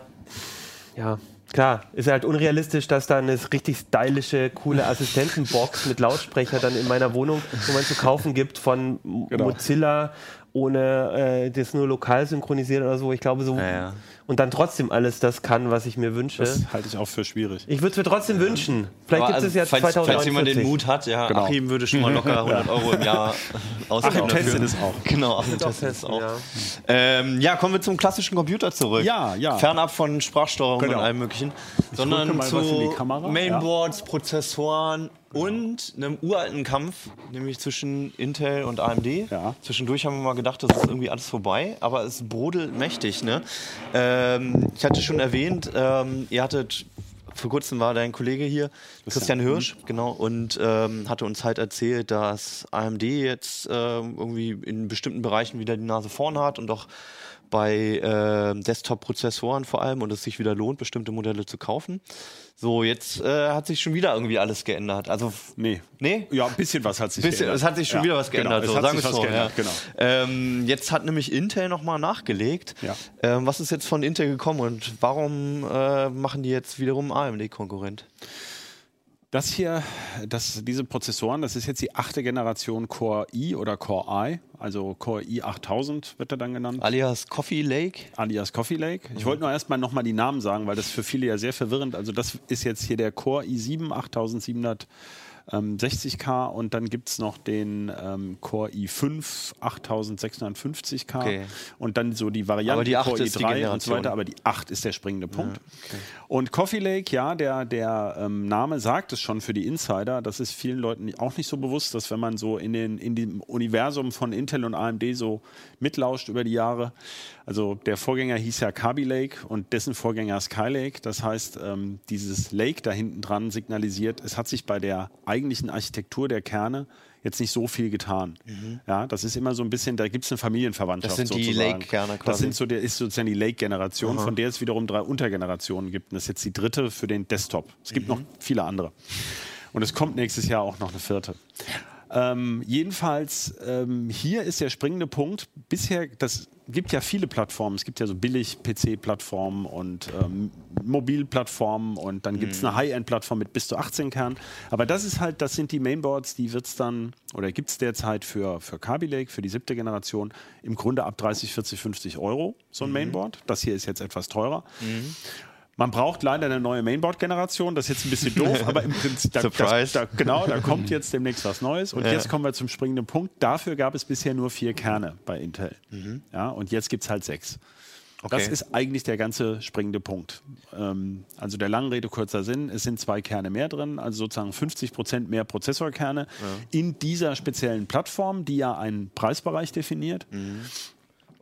ja, klar, ist halt unrealistisch, dass da eine richtig stylische, coole Assistentenbox mit Lautsprecher dann in meiner Wohnung, wo man zu kaufen gibt von genau. Mozilla ohne äh, das nur lokal synchronisiert oder so. Ich glaube so. Ja, ja. Und dann trotzdem alles das kann, was ich mir wünsche. Das halte ich auch für schwierig. Ich würde es mir trotzdem wünschen. Vielleicht gibt es also, ja falls, 2049. Falls jemand den Mut hat, ja, genau. Achim würde schon mal locker <laughs> 100 Euro im Jahr ausgeben. Achim testet es auch. Genau, Achim testet es auch. Ja. Ähm, ja, kommen wir zum klassischen Computer zurück. Ja, ja. Fernab von Sprachsteuerung genau. und allem möglichen. Ich sondern zu Mainboards, ja. Prozessoren, und einem uralten Kampf, nämlich zwischen Intel und AMD. Ja. Zwischendurch haben wir mal gedacht, das ist irgendwie alles vorbei, aber es brodelt mächtig. Ne? Ähm, ich hatte schon erwähnt, ähm, ihr hattet vor kurzem war dein Kollege hier, Christian Hirsch, genau, und ähm, hatte uns halt erzählt, dass AMD jetzt ähm, irgendwie in bestimmten Bereichen wieder die Nase vorn hat und auch bei äh, Desktop-Prozessoren vor allem und es sich wieder lohnt, bestimmte Modelle zu kaufen. So, jetzt äh, hat sich schon wieder irgendwie alles geändert. Also, nee. Nee? Ja, ein bisschen was hat sich bisschen, geändert. Es hat sich schon ja, wieder was genau, geändert. Genau, so, es hat sich was so, geändert, ja. genau. Ähm, jetzt hat nämlich Intel nochmal nachgelegt. Ja. Ähm, was ist jetzt von Intel gekommen und warum äh, machen die jetzt wiederum AMD-Konkurrent? Das hier, das, diese Prozessoren, das ist jetzt die achte Generation Core i oder Core i, also Core i 8000 wird er dann genannt. Alias Coffee Lake. Alias Coffee Lake. Ich wollte nur erstmal nochmal die Namen sagen, weil das für viele ja sehr verwirrend. Also das ist jetzt hier der Core i7 8700 ähm, 60K und dann gibt es noch den ähm, Core i5 8650K okay. und dann so die Variante die Core i3 und so weiter, aber die 8 ist der springende Punkt. Ja, okay. Und Coffee Lake, ja, der, der ähm, Name sagt es schon für die Insider, das ist vielen Leuten auch nicht so bewusst, dass wenn man so in, den, in dem Universum von Intel und AMD so mitlauscht über die Jahre, also der Vorgänger hieß ja Kaby Lake und dessen Vorgänger Skylake. Das heißt, ähm, dieses Lake da hinten dran signalisiert, es hat sich bei der eigentlichen Architektur der Kerne jetzt nicht so viel getan. Mhm. Ja, das ist immer so ein bisschen, da gibt es eine Familienverwandtschaft. Das sind die Lake-Kerne quasi. Das sind so der, ist sozusagen die Lake-Generation, von der es wiederum drei Untergenerationen gibt. Und das ist jetzt die dritte für den Desktop. Es gibt mhm. noch viele andere. Und es kommt nächstes Jahr auch noch eine vierte. Ähm, jedenfalls, ähm, hier ist der springende Punkt. Bisher, das gibt ja viele Plattformen. Es gibt ja so billig PC-Plattformen und ähm, Mobilplattformen und dann gibt es mhm. eine High-End-Plattform mit bis zu 18 Kernen. Aber das ist halt, das sind die Mainboards, die wird es dann oder gibt es derzeit für, für Kaby Lake, für die siebte Generation, im Grunde ab 30, 40, 50 Euro so ein mhm. Mainboard. Das hier ist jetzt etwas teurer. Mhm. Man braucht leider eine neue Mainboard-Generation. Das ist jetzt ein bisschen <laughs> doof, aber im Prinzip, da, das, da, genau, da kommt <laughs> jetzt demnächst was Neues. Und ja. jetzt kommen wir zum springenden Punkt. Dafür gab es bisher nur vier Kerne bei Intel. Mhm. Ja, und jetzt gibt es halt sechs. Okay. Das ist eigentlich der ganze springende Punkt. Ähm, also der lange Rede, kurzer Sinn, es sind zwei Kerne mehr drin, also sozusagen 50 Prozent mehr Prozessorkerne ja. in dieser speziellen Plattform, die ja einen Preisbereich definiert. Mhm.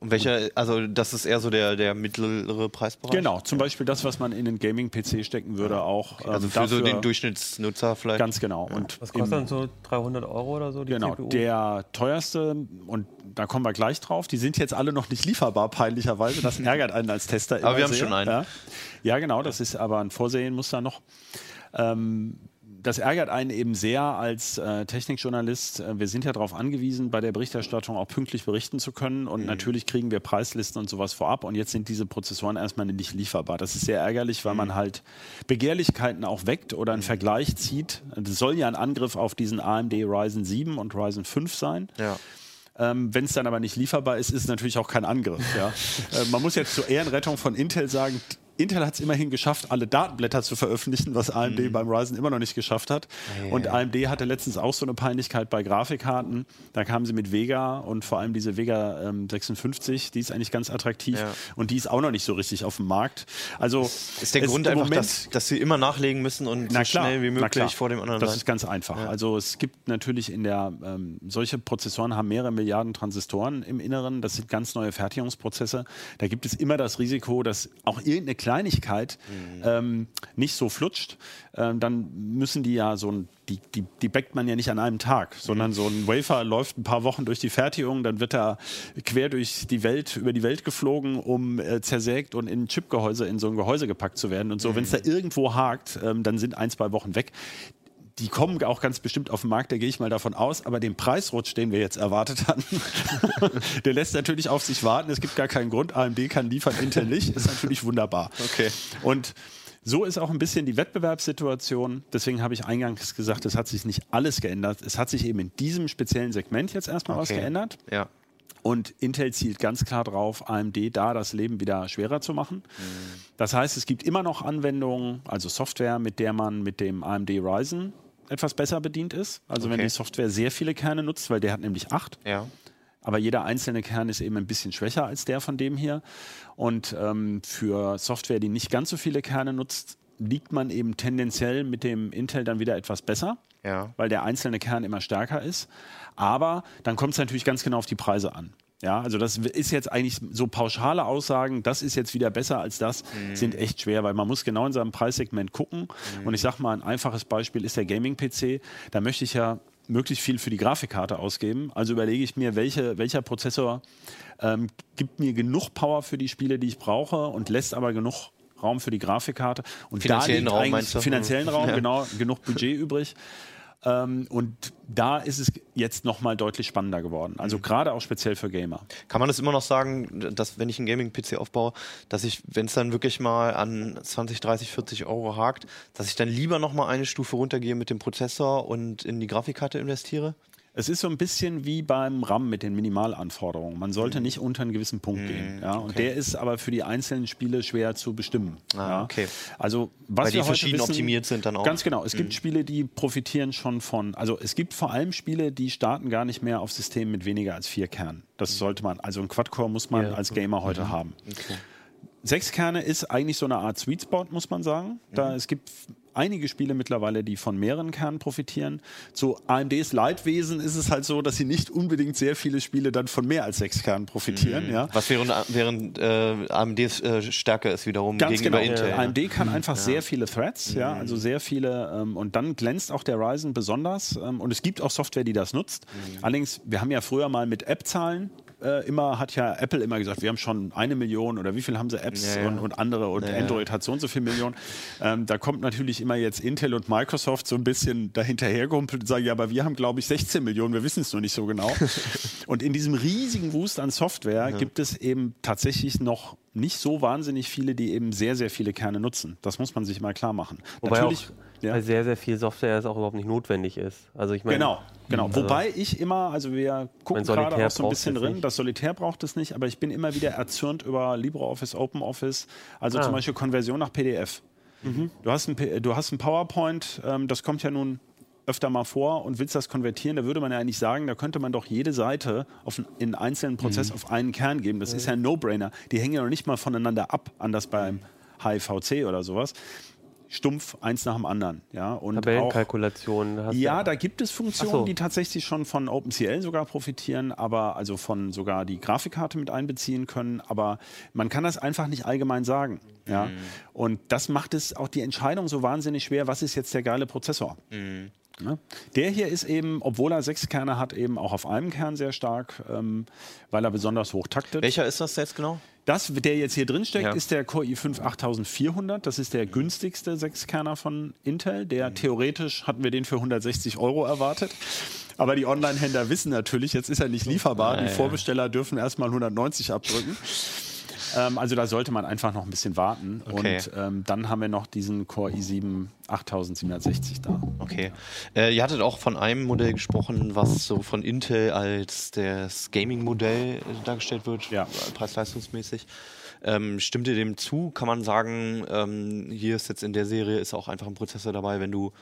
Und welcher, also das ist eher so der, der mittlere Preisbereich? Genau, zum Beispiel das, was man in den Gaming-PC stecken würde, auch. Okay, also ähm, für so den Durchschnittsnutzer vielleicht. Ganz genau. Ja. Und was kostet dann so 300 Euro oder so? Die genau, CPU? der teuerste, und da kommen wir gleich drauf, die sind jetzt alle noch nicht lieferbar, peinlicherweise. Das <laughs> ärgert einen als Tester. Aber wir haben sehr. schon einen. Ja. ja, genau, das ist aber ein Vorsehen muss da noch. Ähm, das ärgert einen eben sehr als äh, Technikjournalist. Äh, wir sind ja darauf angewiesen, bei der Berichterstattung auch pünktlich berichten zu können. Und mhm. natürlich kriegen wir Preislisten und sowas vorab. Und jetzt sind diese Prozessoren erstmal nicht lieferbar. Das ist sehr ärgerlich, weil mhm. man halt Begehrlichkeiten auch weckt oder einen mhm. Vergleich zieht. Das soll ja ein Angriff auf diesen AMD Ryzen 7 und Ryzen 5 sein. Ja. Ähm, Wenn es dann aber nicht lieferbar ist, ist es natürlich auch kein Angriff. Ja? <laughs> äh, man muss jetzt zur Ehrenrettung von Intel sagen, Intel hat es immerhin geschafft, alle Datenblätter zu veröffentlichen, was AMD mhm. beim Ryzen immer noch nicht geschafft hat. Ja, und AMD hatte letztens auch so eine Peinlichkeit bei Grafikkarten. Da kamen sie mit Vega und vor allem diese Vega ähm, 56, die ist eigentlich ganz attraktiv ja. und die ist auch noch nicht so richtig auf dem Markt. Also ist der Grund einfach, Moment, dass, dass, sie immer nachlegen müssen und so klar, schnell wie möglich vor dem anderen Das ist ganz einfach. Ja. Also es gibt natürlich in der ähm, solche Prozessoren haben mehrere Milliarden Transistoren im Inneren. Das sind ganz neue Fertigungsprozesse. Da gibt es immer das Risiko, dass auch irgendeine Kleinigkeit mhm. ähm, nicht so flutscht, äh, dann müssen die ja so ein, die, die, die backt man ja nicht an einem Tag, sondern mhm. so ein Wafer läuft ein paar Wochen durch die Fertigung, dann wird er quer durch die Welt, über die Welt geflogen, um äh, zersägt und in ein Chipgehäuse, in so ein Gehäuse gepackt zu werden. Und so, mhm. wenn es da irgendwo hakt, ähm, dann sind ein, zwei Wochen weg die kommen auch ganz bestimmt auf den Markt, da gehe ich mal davon aus. Aber den Preisrutsch, den wir jetzt erwartet hatten, <laughs> der lässt natürlich auf sich warten. Es gibt gar keinen Grund. AMD kann liefern, Intel nicht. Ist natürlich wunderbar. Okay. Und so ist auch ein bisschen die Wettbewerbssituation. Deswegen habe ich eingangs gesagt, es hat sich nicht alles geändert. Es hat sich eben in diesem speziellen Segment jetzt erstmal okay. was geändert. Ja. Und Intel zielt ganz klar drauf, AMD da das Leben wieder schwerer zu machen. Mhm. Das heißt, es gibt immer noch Anwendungen, also Software, mit der man mit dem AMD Ryzen etwas besser bedient ist. Also okay. wenn die Software sehr viele Kerne nutzt, weil der hat nämlich acht. Ja. Aber jeder einzelne Kern ist eben ein bisschen schwächer als der von dem hier. Und ähm, für Software, die nicht ganz so viele Kerne nutzt, liegt man eben tendenziell mit dem Intel dann wieder etwas besser, ja. weil der einzelne Kern immer stärker ist. Aber dann kommt es natürlich ganz genau auf die Preise an. Ja, also das ist jetzt eigentlich so pauschale Aussagen, das ist jetzt wieder besser als das, mhm. sind echt schwer, weil man muss genau in seinem Preissegment gucken. Mhm. Und ich sage mal, ein einfaches Beispiel ist der Gaming-PC. Da möchte ich ja möglichst viel für die Grafikkarte ausgeben. Also überlege ich mir, welche, welcher Prozessor ähm, gibt mir genug Power für die Spiele, die ich brauche und lässt aber genug Raum für die Grafikkarte. Und da liegt Raum, finanziellen Raum, ja. genau, genug Budget übrig. Ähm, und da ist es jetzt nochmal deutlich spannender geworden. Also mhm. gerade auch speziell für Gamer. Kann man das immer noch sagen, dass wenn ich einen Gaming-PC aufbaue, dass ich, wenn es dann wirklich mal an 20, 30, 40 Euro hakt, dass ich dann lieber nochmal eine Stufe runtergehe mit dem Prozessor und in die Grafikkarte investiere? Es ist so ein bisschen wie beim RAM mit den Minimalanforderungen. Man sollte mhm. nicht unter einen gewissen Punkt mhm. gehen. Ja? Und der ist aber für die einzelnen Spiele schwer zu bestimmen. Ah, ja? okay. Also, was Weil die verschieden wissen, optimiert sind dann auch. Ganz genau. Es mhm. gibt Spiele, die profitieren schon von. Also, es gibt vor allem Spiele, die starten gar nicht mehr auf Systemen mit weniger als vier Kernen. Das mhm. sollte man. Also, ein Quad-Core muss man ja. als Gamer heute mhm. haben. Okay. Sechs Kerne ist eigentlich so eine Art Sweet Spot, muss man sagen. Da, mhm. Es gibt einige Spiele mittlerweile, die von mehreren Kernen profitieren. Zu AMDs Leidwesen ist es halt so, dass sie nicht unbedingt sehr viele Spiele dann von mehr als sechs Kernen profitieren. Mhm. Ja. Was während, während äh, AMDs äh, stärker ist wiederum Ganz gegenüber genau. Intel. AMD ja. kann einfach ja. sehr viele Threads, mhm. ja, also sehr viele ähm, und dann glänzt auch der Ryzen besonders ähm, und es gibt auch Software, die das nutzt. Mhm. Allerdings, wir haben ja früher mal mit App-Zahlen äh, immer, hat ja Apple immer gesagt, wir haben schon eine Million oder wie viel haben sie Apps ja, ja. Und, und, andere und ja, Android hat so und so viele Millionen. Ähm, da kommt natürlich immer jetzt Intel und Microsoft so ein bisschen dahinterhergehumpelt und sagen, ja, aber wir haben, glaube ich, 16 Millionen, wir wissen es nur nicht so genau. <laughs> und in diesem riesigen Wust an Software gibt es eben tatsächlich noch nicht so wahnsinnig viele, die eben sehr, sehr viele Kerne nutzen. Das muss man sich mal klar machen. Wobei Natürlich, auch, ja. sehr, sehr viel Software es auch überhaupt nicht notwendig ist. Also ich meine, genau, genau. Also Wobei ich immer, also wir gucken gerade auch so ein bisschen drin, das Solitär braucht es nicht, aber ich bin immer wieder erzürnt über LibreOffice, OpenOffice, also ah. zum Beispiel Konversion nach PDF. Mhm. Du, hast ein, du hast ein PowerPoint, ähm, das kommt ja nun öfter mal vor und willst das konvertieren, da würde man ja eigentlich sagen, da könnte man doch jede Seite auf, in einen einzelnen Prozess mhm. auf einen Kern geben. Das mhm. ist ja ein No-Brainer. Die hängen ja noch nicht mal voneinander ab, anders beim HIVC oder sowas stumpf eins nach dem anderen. Ja, und Tabellenkalkulationen. ja, da gibt es Funktionen, so. die tatsächlich schon von OpenCL sogar profitieren, aber also von sogar die Grafikkarte mit einbeziehen können. Aber man kann das einfach nicht allgemein sagen. Ja, mhm. und das macht es auch die Entscheidung so wahnsinnig schwer. Was ist jetzt der geile Prozessor? Mhm. Ne? Der hier ist eben, obwohl er sechs Kerne hat, eben auch auf einem Kern sehr stark, ähm, weil er besonders hoch taktet. Welcher ist das jetzt genau? Das, der jetzt hier drin steckt, ja. ist der Core i5 8400. Das ist der günstigste Sechskerner von Intel. Der mhm. theoretisch hatten wir den für 160 Euro erwartet. Aber die Online-Händler wissen natürlich, jetzt ist er nicht lieferbar. Die Vorbesteller dürfen erstmal 190 abdrücken. Ähm, also da sollte man einfach noch ein bisschen warten. Okay. Und ähm, dann haben wir noch diesen Core i7 8760 da. Okay. Äh, ihr hattet auch von einem Modell gesprochen, was so von Intel als das Gaming-Modell dargestellt wird, ja. preis-leistungsmäßig. Ähm, stimmt ihr dem zu? Kann man sagen, ähm, hier ist jetzt in der Serie ist auch einfach ein Prozessor dabei, wenn du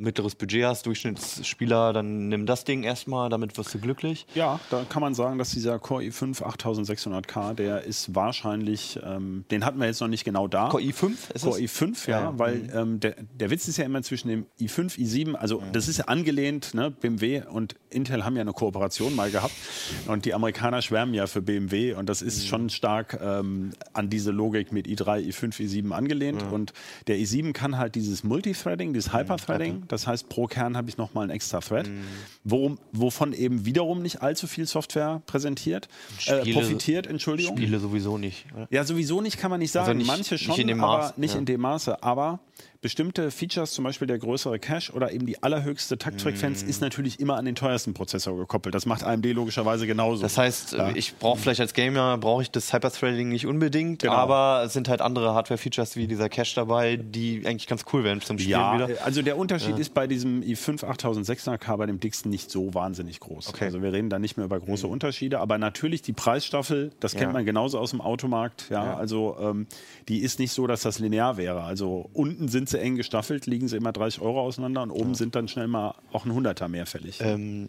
mittleres Budget hast, Durchschnittsspieler, dann nimm das Ding erstmal, damit wirst du glücklich. Ja, da kann man sagen, dass dieser Core i5 8600K, der ist wahrscheinlich, ähm, den hatten wir jetzt noch nicht genau da. Core i5 ist Core es? i5, ja, ja. weil mhm. ähm, der, der Witz ist ja immer zwischen dem i5, i7, also mhm. das ist ja angelehnt, ne, BMW und Intel haben ja eine Kooperation mal gehabt und die Amerikaner schwärmen ja für BMW und das ist mhm. schon stark ähm, an diese Logik mit i3, i5, i7 angelehnt mhm. und der i7 kann halt dieses Multithreading, dieses mhm. Hyperthreading, das heißt, pro Kern habe ich nochmal einen extra Thread, mhm. worum, wovon eben wiederum nicht allzu viel Software präsentiert, äh, profitiert, Entschuldigung. Spiele sowieso nicht. Oder? Ja, sowieso nicht kann man nicht also sagen. Also nicht, Manche schon, nicht aber nicht ja. in dem Maße. Aber bestimmte Features, zum Beispiel der größere Cache oder eben die allerhöchste Taktfrequenz, mm. ist natürlich immer an den teuersten Prozessor gekoppelt. Das macht AMD logischerweise genauso. Das heißt, ja. ich brauche vielleicht als Gamer, brauche ich das Hyperthreading nicht unbedingt, genau. aber es sind halt andere Hardware-Features wie dieser Cache dabei, die eigentlich ganz cool wären zum Spielen ja, wieder. Also der Unterschied ja. ist bei diesem i5 8600K bei dem dicksten nicht so wahnsinnig groß. Okay. Also wir reden da nicht mehr über große mhm. Unterschiede, aber natürlich die Preisstaffel, das kennt man genauso aus dem Automarkt. Ja, also ähm, die ist nicht so, dass das linear wäre. Also unten sind sie eng gestaffelt, liegen sie immer 30 Euro auseinander und oben ja. sind dann schnell mal auch ein Hunderter mehr fällig. Ähm,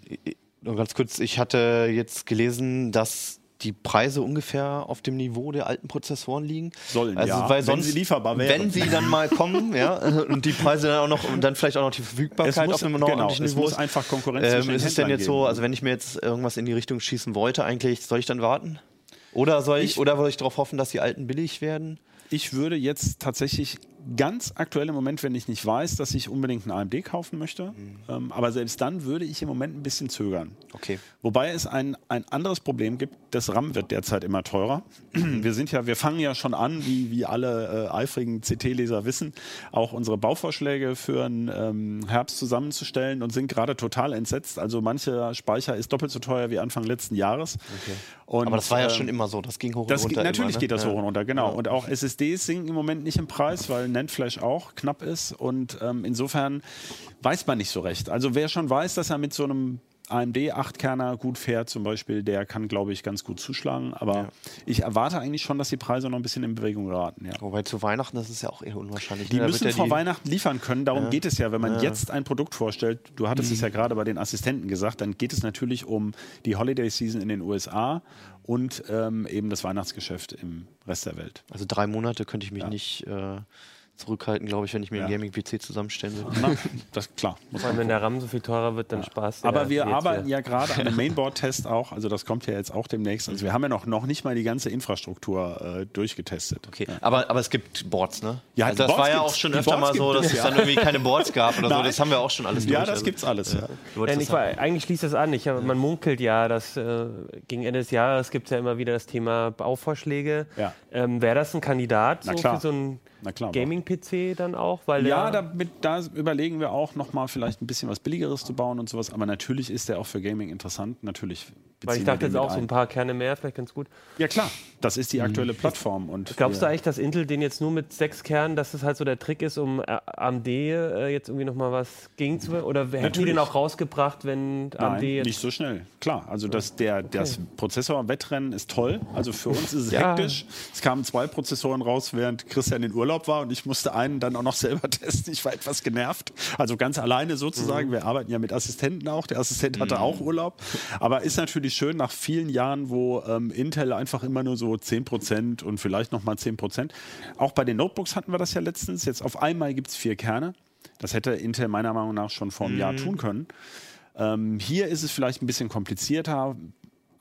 nur ganz kurz, ich hatte jetzt gelesen, dass die Preise ungefähr auf dem Niveau der alten Prozessoren liegen. Sollen, also, ja. Weil sonst, wenn sie lieferbar wären. Wenn sie dann mal kommen, ja, <laughs> und die Preise dann auch noch, und dann vielleicht auch noch die Verfügbarkeit muss, auf einem genau, ordentlichen Niveau. Es muss einfach Konkurrenz ähm, Ist es denn jetzt so, also wenn ich mir jetzt irgendwas in die Richtung schießen wollte, eigentlich, soll ich dann warten? Oder soll ich, ich oder soll ich darauf hoffen, dass die alten billig werden? Ich würde jetzt tatsächlich ganz aktuell im Moment, wenn ich nicht weiß, dass ich unbedingt einen AMD kaufen möchte. Mhm. Ähm, aber selbst dann würde ich im Moment ein bisschen zögern. Okay. Wobei es ein, ein anderes Problem gibt. Das RAM wird derzeit immer teurer. Wir sind ja, wir fangen ja schon an, wie, wie alle äh, eifrigen CT-Leser wissen, auch unsere Bauvorschläge für einen ähm, Herbst zusammenzustellen und sind gerade total entsetzt. Also mancher Speicher ist doppelt so teuer wie Anfang letzten Jahres. Okay. Und, aber das war ja ähm, schon immer so. Das ging hoch und das runter. Natürlich immer, ne? geht das ja. hoch und runter, genau. Ja. Und auch SSDs sinken im Moment nicht im Preis, weil NAND Flash auch knapp ist. Und ähm, insofern weiß man nicht so recht. Also wer schon weiß, dass er mit so einem AMD 8-Kerner gut fährt zum Beispiel, der kann, glaube ich, ganz gut zuschlagen. Aber ja. ich erwarte eigentlich schon, dass die Preise noch ein bisschen in Bewegung geraten. Ja. Wobei zu Weihnachten, das ist ja auch eher unwahrscheinlich. Die ne? müssen ja vor die Weihnachten liefern können. Darum geht es ja, wenn man jetzt ein Produkt vorstellt. Du hattest mhm. es ja gerade bei den Assistenten gesagt. Dann geht es natürlich um die Holiday Season in den USA und ähm, eben das Weihnachtsgeschäft im Rest der Welt. Also drei Monate könnte ich mich nicht äh, zurückhalten, glaube ich, wenn ich mir ja. einen Gaming-PC zusammenstelle. <laughs> Na, das ist klar. Vor allem, wenn der RAM so viel teurer wird, dann ja. Spaß. Aber wir arbeiten ja gerade an einem <laughs> Mainboard-Test auch, also das kommt ja jetzt auch demnächst. Also wir haben ja noch, noch nicht mal die ganze Infrastruktur äh, durchgetestet. Okay, ja. aber, aber es gibt Boards, ne? Ja, also das Boards war ja auch schon öfter mal so, dass es dann irgendwie keine Boards gab oder so. Das haben wir auch schon alles durch. Ja, das also, gibt's alles. Ja. ich war, eigentlich schließt das an. Ich, man munkelt ja, dass äh, gegen Ende des Jahres gibt es ja immer wieder das Thema Bauvorschläge. Ähm, Wäre das ein Kandidat so für so ein Gaming-PC dann auch? Weil ja, damit, da überlegen wir auch nochmal vielleicht ein bisschen was Billigeres zu bauen und sowas. Aber natürlich ist der auch für Gaming interessant. Natürlich. Weil ich dachte jetzt auch ein. so ein paar Kerne mehr, vielleicht ganz gut. Ja klar, das ist die mhm. aktuelle Plattform. Und Glaubst du eigentlich, dass Intel den jetzt nur mit sechs Kernen, dass das halt so der Trick ist, um AMD äh, jetzt irgendwie nochmal was gegen zu Oder hätten die den auch rausgebracht, wenn AMD Nein, jetzt... nicht so schnell. Klar, also das, der, okay. das Prozessor-Wettrennen ist toll. Also für uns ist es <laughs> ja. hektisch. Es kamen zwei Prozessoren raus, während Christian in Urlaub Urlaub war und ich musste einen dann auch noch selber <laughs> testen. Ich war etwas genervt. Also ganz alleine sozusagen. Mhm. Wir arbeiten ja mit Assistenten auch. Der Assistent hatte mhm. auch Urlaub. Aber ist natürlich schön nach vielen Jahren, wo ähm, Intel einfach immer nur so 10% und vielleicht nochmal 10%. Auch bei den Notebooks hatten wir das ja letztens. Jetzt auf einmal gibt es vier Kerne. Das hätte Intel meiner Meinung nach schon vor einem mhm. Jahr tun können. Ähm, hier ist es vielleicht ein bisschen komplizierter.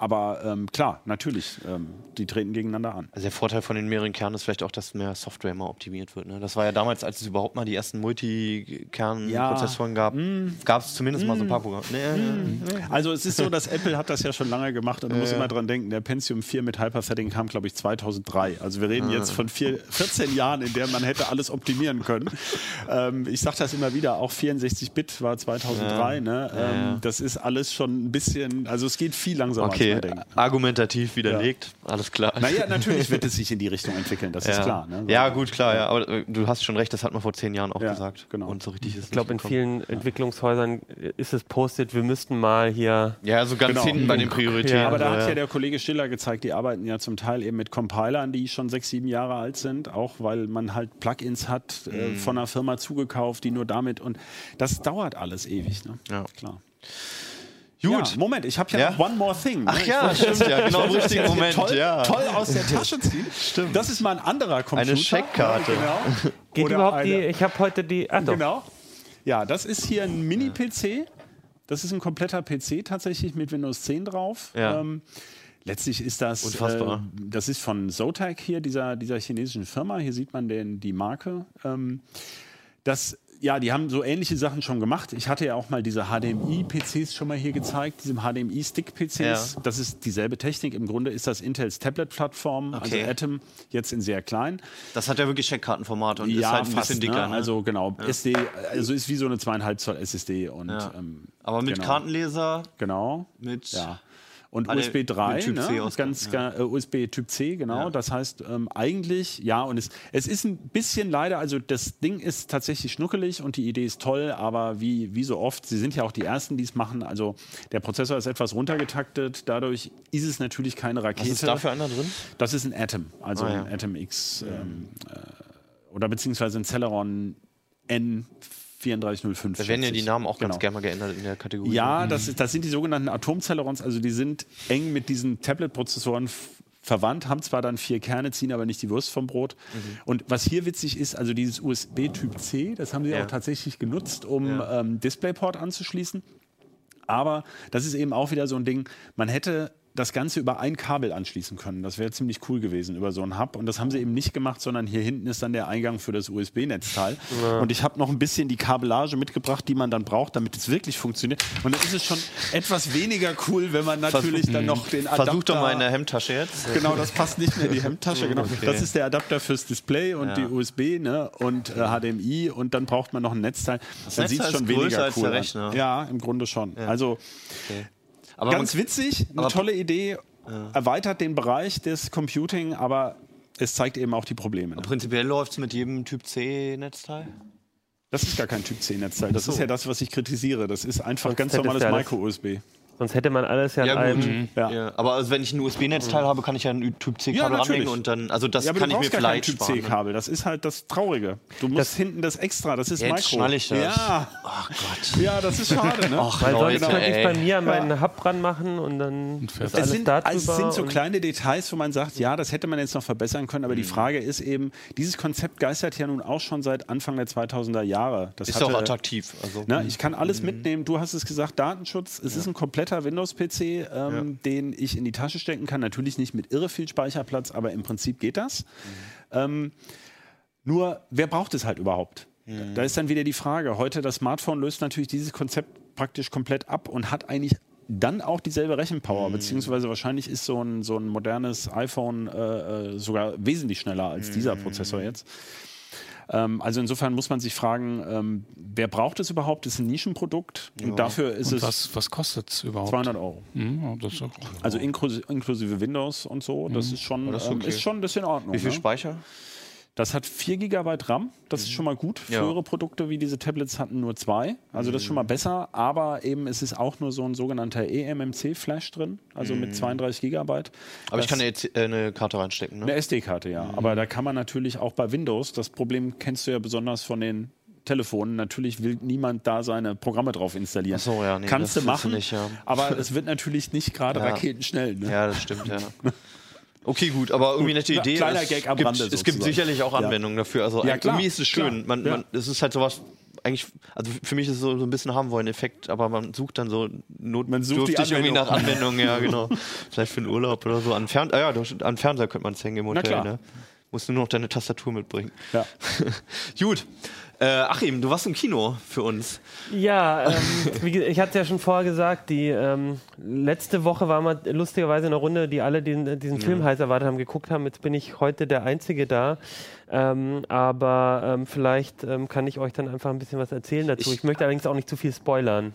Aber ähm, klar, natürlich, ähm, die treten gegeneinander an. Also der Vorteil von den mehreren Kernen ist vielleicht auch, dass mehr Software immer optimiert wird. Ne? Das war ja damals, als es überhaupt mal die ersten Multikern-Prozessoren ja. gab, mm. gab es zumindest mm. mal so ein paar Programme. Nee, mm. Also es ist so, dass Apple hat das ja schon lange gemacht und du musst immer dran denken, der Pentium 4 mit Hyperthreading kam, glaube ich, 2003. Also wir reden ah. jetzt von vier, 14 Jahren, in der man hätte alles optimieren können. <laughs> ähm, ich sage das immer wieder, auch 64-Bit war 2003. Ja. Ne? Ähm, ja. Das ist alles schon ein bisschen, also es geht viel langsamer. Okay Okay, argumentativ widerlegt, alles klar. Naja, natürlich <laughs> wird es sich in die Richtung entwickeln, das ja. ist klar. Ne? Ja, gut, klar, ja. Aber äh, du hast schon recht, das hat man vor zehn Jahren auch Ja, gesagt. genau. Und so richtig ist es Ich glaube, in vielen Entwicklungshäusern ist es postet, wir müssten mal hier. Ja, so ganz Genau. hinten bei den Prioritäten. Ja, Aber da so, hat ja. ja der Kollege Stiller gezeigt, die arbeiten ja zum Teil eben mit Compilern, die schon sechs, sieben Jahre alt sind, auch weil man halt Plugins hat, Mhm. äh, von einer Firma zugekauft, die nur damit und das dauert alles ewig. Ne? Ja. Klar. Gut. Ja, Moment, ich habe ja, Ja? noch One More Thing. Ach ne? ja, stimmt, ja, genau <laughs> im richtigen Moment, Toll, ja. toll aus der <laughs> Tasche ziehen. Stimmt. Das ist mal ein anderer Computer. Checkkarte. Ja, Genau. Geht Oder überhaupt die. eine- Ich habe heute die. Ach doch. Genau. Ja, das ist hier ein Mini-PC. Das ist ein kompletter PC tatsächlich mit Windows 10 drauf. Ja. Ähm, letztlich ist das, Unfassbar. Äh, das ist von Zotac hier, dieser, dieser chinesischen Firma. Hier sieht man den, die Marke. Ähm, das, ja, die haben so ähnliche Sachen schon gemacht. Ich hatte ja auch mal diese HDMI-PCs schon mal hier gezeigt, diesem HDMI-Stick-PCs. Ja. Das ist dieselbe Technik. Im Grunde ist das Intels Tablet-Plattform, Okay. also Atom, jetzt in sehr klein. Das hat ja wirklich Checkkartenformat und ist halt ein bisschen dicker. Ne? Ne? Also genau, SD, also ist wie so eine zweieinhalb Zoll SSD und Ja. ähm, Aber mit genau. Kartenleser, Genau. mit Ja. Und Alle USB 3, mit Typ C ne? ganz ga- äh, USB Typ C, genau. Ja. Das heißt ähm, eigentlich, ja, und es, es ist ein bisschen leider, also das Ding ist tatsächlich schnuckelig und die Idee ist toll, aber wie, wie so oft, sie sind ja auch die Ersten, die es machen, also der Prozessor ist etwas runtergetaktet, dadurch ist es natürlich keine Rakete. was ist da für einer drin? Das ist ein Atom, also Ah, ja. ein Atom X ähm, äh, oder beziehungsweise ein Celeron N3405. Da werden ja die. Namen auch ganz Genau. gerne mal geändert in der Kategorie. Ja, das, ist, das sind die sogenannten Atomcelerons, also die sind eng mit diesen Tablet-Prozessoren verwandt, haben zwar dann vier Kerne, ziehen aber nicht die Wurst vom Brot. Und was hier witzig ist, also dieses USB-Typ C, das haben sie Ja. auch tatsächlich genutzt, um Ja. ähm, DisplayPort anzuschließen. Aber das ist eben auch wieder so ein Ding, man hätte das Ganze über ein Kabel anschließen können. Das wäre ziemlich cool gewesen über so einen Hub. Und das haben sie eben nicht gemacht, sondern hier hinten ist dann der Eingang für das USB-Netzteil. <laughs> Und ich habe noch ein bisschen die Kabellage mitgebracht, die man dann braucht, damit es wirklich funktioniert. Und dann ist es schon etwas weniger cool, wenn man natürlich dann noch den Adapter... Versuch doch mal in der Hemdtasche jetzt. Genau, das passt nicht mehr in die Hemdtasche. Genau. Das ist der Adapter fürs Display und Ja. die USB ne? und äh, HDMI und dann braucht man noch ein Netzteil. dann Netzteil sieht's ist schon weniger cool. Rechner. Ja, im Grunde schon. Also Aber ganz witzig, eine aber- tolle Idee, erweitert den Bereich des Computing, aber es zeigt eben auch die Probleme. Ne? prinzipiell läuft es mit jedem Typ C Netzteil. Das ist gar kein Typ C Netzteil. Das so. ist ja das, was ich kritisiere. Das ist einfach Sonst ganz normales Micro-USB. Sonst hätte man alles ja, Ja, in gut. einem. Ja. Ja. Aber also wenn ich ein USB-Netzteil habe, kann ich ja ein Typ C-Kabel Ja, natürlich. ranhängen und dann, also das kann ich mir kein vielleicht Typ sparen. ne? C-Kabel. Das ist halt das Traurige. Du musst hinten das extra, das ist Jetzt Micro. schnall ich das. Ja, Ach Gott. ja, das ist schade. Ne? Ach, Weil Leute, sonst könnte ich bei mir meinen Hub dran machen und dann ist alles es sind, da also es sind so kleine Details, wo man sagt, ja, das hätte man jetzt noch verbessern können, aber die Frage ist eben, dieses Konzept geistert ja nun auch schon seit Anfang der 2000er Jahre. Das Ist hatte, auch attraktiv. Also, Ne, ich kann alles mitnehmen. Du hast es gesagt, Datenschutz. Es ist ein kompletter Windows-PC, ähm, den ich in die Tasche stecken kann. Natürlich nicht mit irre viel Speicherplatz, aber im Prinzip geht das. Ähm, nur, wer braucht es halt überhaupt? Da ist dann wieder die Frage. Heute das Smartphone löst natürlich dieses Konzept praktisch komplett ab und hat eigentlich dann auch dieselbe Rechenpower, beziehungsweise wahrscheinlich ist so ein, so ein modernes iPhone äh, äh, sogar wesentlich schneller als dieser Prozessor jetzt. Ähm, also insofern muss man sich fragen, ähm, wer braucht es überhaupt? Das ist ein Nischenprodukt und dafür ist Und es was, was kostet es überhaupt? 200 Euro. Hm, ja, das ist auch, Also inklusive, inklusive Windows und so, das ist schon, das ist ähm, okay. ist schon das ist in Ordnung. Wie viel ne? Speicher? Das hat 4 GB RAM, das ist schon mal gut. Ja. Frühere Produkte wie diese Tablets hatten nur zwei, also das ist schon mal besser, aber eben es ist auch nur so ein sogenannter eMMC-Flash drin, also mit 32 GB. Aber ich kann eine, äh, eine Karte reinstecken, ne? Eine SD-Karte, ja. Aber da kann man natürlich auch bei Windows, das Problem kennst du ja besonders von den Telefonen, natürlich will niemand da seine Programme drauf installieren. Ach so, ja, nee, Kannst das du machen, nicht, ja. aber <laughs> es wird natürlich nicht gerade Ja. raketenschnell. Ne? Ja, das stimmt, ja. <laughs> Okay, gut, aber irgendwie nette Ja, Idee. kleiner es Gag am gibt, Rande Es gibt sicherlich auch Ja. Anwendungen dafür. Also Ja, klar, irgendwie ist es schön. Man, ja. man, es ist halt sowas, eigentlich, also für mich ist es so, so ein bisschen haben wollen Effekt, aber man sucht dann so not Man sucht die dürftig irgendwie nach Anwendung. Anwendungen, ja, <laughs> genau. Vielleicht für einen Urlaub oder so. An, Fern ah, ja, doch, an Fernseher könnte man es hängen im Hotel, ne? Musst du nur noch deine Tastatur mitbringen. Ja. <laughs> Gut. Äh, Achim, du warst im Kino für uns. Ja, ähm, ich hatte es ja schon vorher gesagt, die ähm, letzte Woche war mal lustigerweise eine Runde, die alle den, diesen Film heiß erwartet haben, geguckt haben. Jetzt bin ich heute der Einzige da. Ähm, aber ähm, vielleicht ähm, kann ich euch dann einfach ein bisschen was erzählen dazu. Ich- Ich, möchte allerdings auch nicht zu viel spoilern.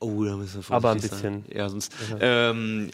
Oh, da müssen wir vorsichtig Aber ein sein. bisschen. Ja, sonst. Ähm,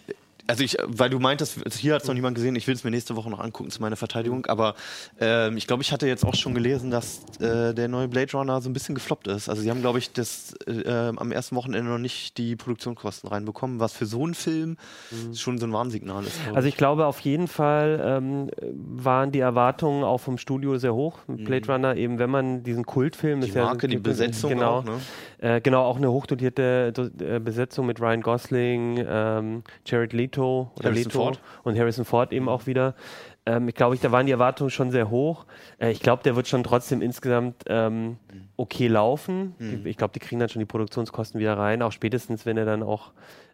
also ich, weil du meintest, hier hat es noch niemand gesehen, ich will es mir nächste Woche noch angucken zu meiner Verteidigung, aber ähm, ich glaube, ich hatte jetzt auch schon gelesen, dass äh, der neue Blade Runner so ein bisschen gefloppt ist. Also sie haben, glaube ich, das äh, am ersten Wochenende noch nicht die Produktionskosten reinbekommen, was für so einen Film mhm. schon so ein Warnsignal ist. Also ich glaube auf jeden Fall ähm, waren die Erwartungen auch vom Studio sehr hoch. Mhm. Blade Runner eben, wenn man diesen Kultfilm... Die Marke, ja, die Besetzung genau, auch, ne? Äh, genau, auch eine hochdotierte äh, Besetzung mit Ryan Gosling, ähm, Jared Leto, oder Leto Ford. und Harrison Ford eben auch wieder. Ähm, ich glaube, da waren die Erwartungen schon sehr hoch. Äh, ich glaube, der wird schon trotzdem insgesamt ähm, okay laufen. Mhm. Ich glaube, die kriegen dann schon die Produktionskosten wieder rein, auch spätestens, wenn er dann auch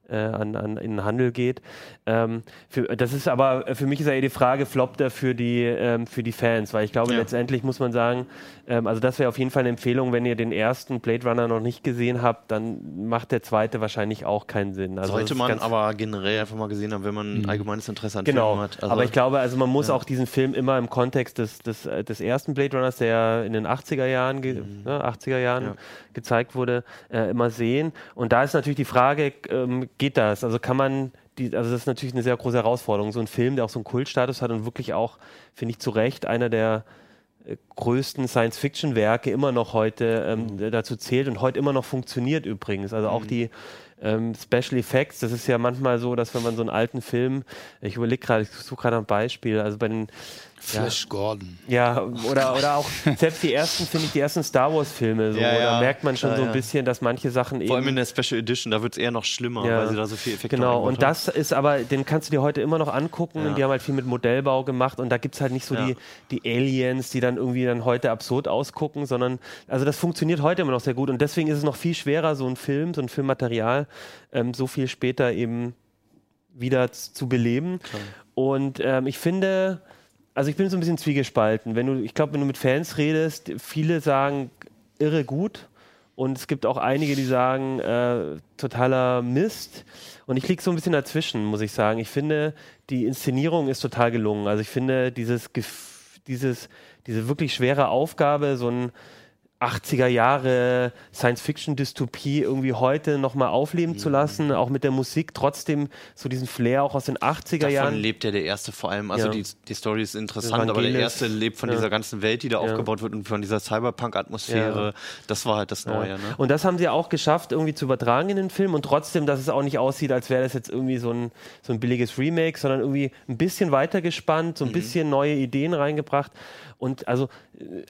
äh, an, an, in den Handel geht. Ähm, für, das ist aber, für mich ist ja eh die Frage, floppt er für die, ähm, für die Fans, weil ich glaube, ja. letztendlich muss man sagen, ähm, also das wäre auf jeden Fall eine Empfehlung, wenn ihr den ersten Blade Runner noch nicht gesehen habt, dann macht der zweite wahrscheinlich auch keinen Sinn. Also Sollte man aber generell einfach mal gesehen haben, wenn man mhm. allgemeines Interesse an genau. Filmen hat. Also aber ich glaube, also man muss ja. auch diesen Film immer im Kontext des, des, äh, des ersten Blade Runners, der in den 80er Jahren, mhm. ne, 80er Jahren ja. gezeigt wurde, äh, immer sehen. Und da ist natürlich die Frage, ähm, geht das? Also kann man die, also das ist natürlich eine sehr große Herausforderung. So ein Film, der auch so einen Kultstatus hat und wirklich auch, finde ich zu Recht, einer der größten Science-Fiction-Werke immer noch heute ähm, mhm. dazu zählt und heute immer noch funktioniert übrigens. Also auch mhm. die ähm, Special Effects, das ist ja manchmal so, dass wenn man so einen alten Film, ich überlege gerade, ich suche gerade ein Beispiel, also bei den Flash ja. Gordon. Ja, oder, oder auch <laughs> selbst die ersten, finde ich, die ersten Star Wars-Filme, so, ja, ja. da merkt man schon so ein bisschen, dass manche Sachen eben. Vor allem in der Special Edition, da wird es eher noch schlimmer, weil sie da so viel Effekte Genau, und das ist aber, den kannst du dir heute immer noch angucken. Die haben halt viel mit Modellbau gemacht und da gibt es halt nicht so die, die Aliens, die dann irgendwie dann heute absurd ausgucken, sondern also das funktioniert heute immer noch sehr gut und deswegen ist es noch viel schwerer, so ein Film, so ein Filmmaterial ähm, so viel später eben wieder zu beleben. Klar. Und ähm, ich finde, also ich bin so ein bisschen zwiegespalten. Wenn du, ich glaube, wenn du mit Fans redest, viele sagen irre gut. Und es gibt auch einige, die sagen, äh, totaler Mist. Und ich liege so ein bisschen dazwischen, muss ich sagen. Ich finde, die Inszenierung ist total gelungen. Also ich finde, dieses, dieses, diese wirklich schwere Aufgabe, so ein 80er Jahre Science-Fiction-Dystopie irgendwie heute nochmal aufleben mhm. zu lassen, auch mit der Musik trotzdem so diesen Flair auch aus den 80er Davon Jahren. lebt ja der erste vor allem, also ja. die, die Story ist interessant, aber der erste lebt von ja. dieser ganzen Welt, die da ja. aufgebaut wird und von dieser Cyberpunk-Atmosphäre. Das war halt das Neue. Ne? Und das haben sie auch geschafft, irgendwie zu übertragen in den Film und trotzdem, dass es auch nicht aussieht, als wäre das jetzt irgendwie so ein, so ein billiges Remake, sondern irgendwie ein bisschen weitergespannt, so ein mhm. bisschen neue Ideen reingebracht und also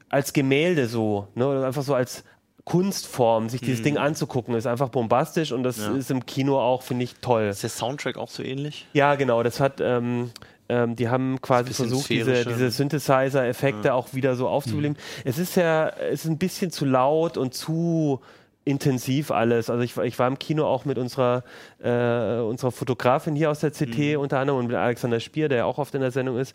als Gemälde so, ne, einfach so als Kunstform, sich dieses mhm. Ding anzugucken, ist einfach bombastisch und das ja. ist im Kino auch, finde ich, toll. Ist der Soundtrack auch so ähnlich? Ja, genau. Das hat, ähm, ähm, die haben quasi versucht, diese, diese Synthesizer-Effekte ja. auch wieder so aufzuleben. Mhm. Es ist ja, es ist ein bisschen zu laut und zu intensiv alles. Also ich, ich war im Kino auch mit unserer, äh, unserer Fotografin hier aus der CT mhm. unter anderem und mit Alexander Spier, der ja auch oft in der Sendung ist.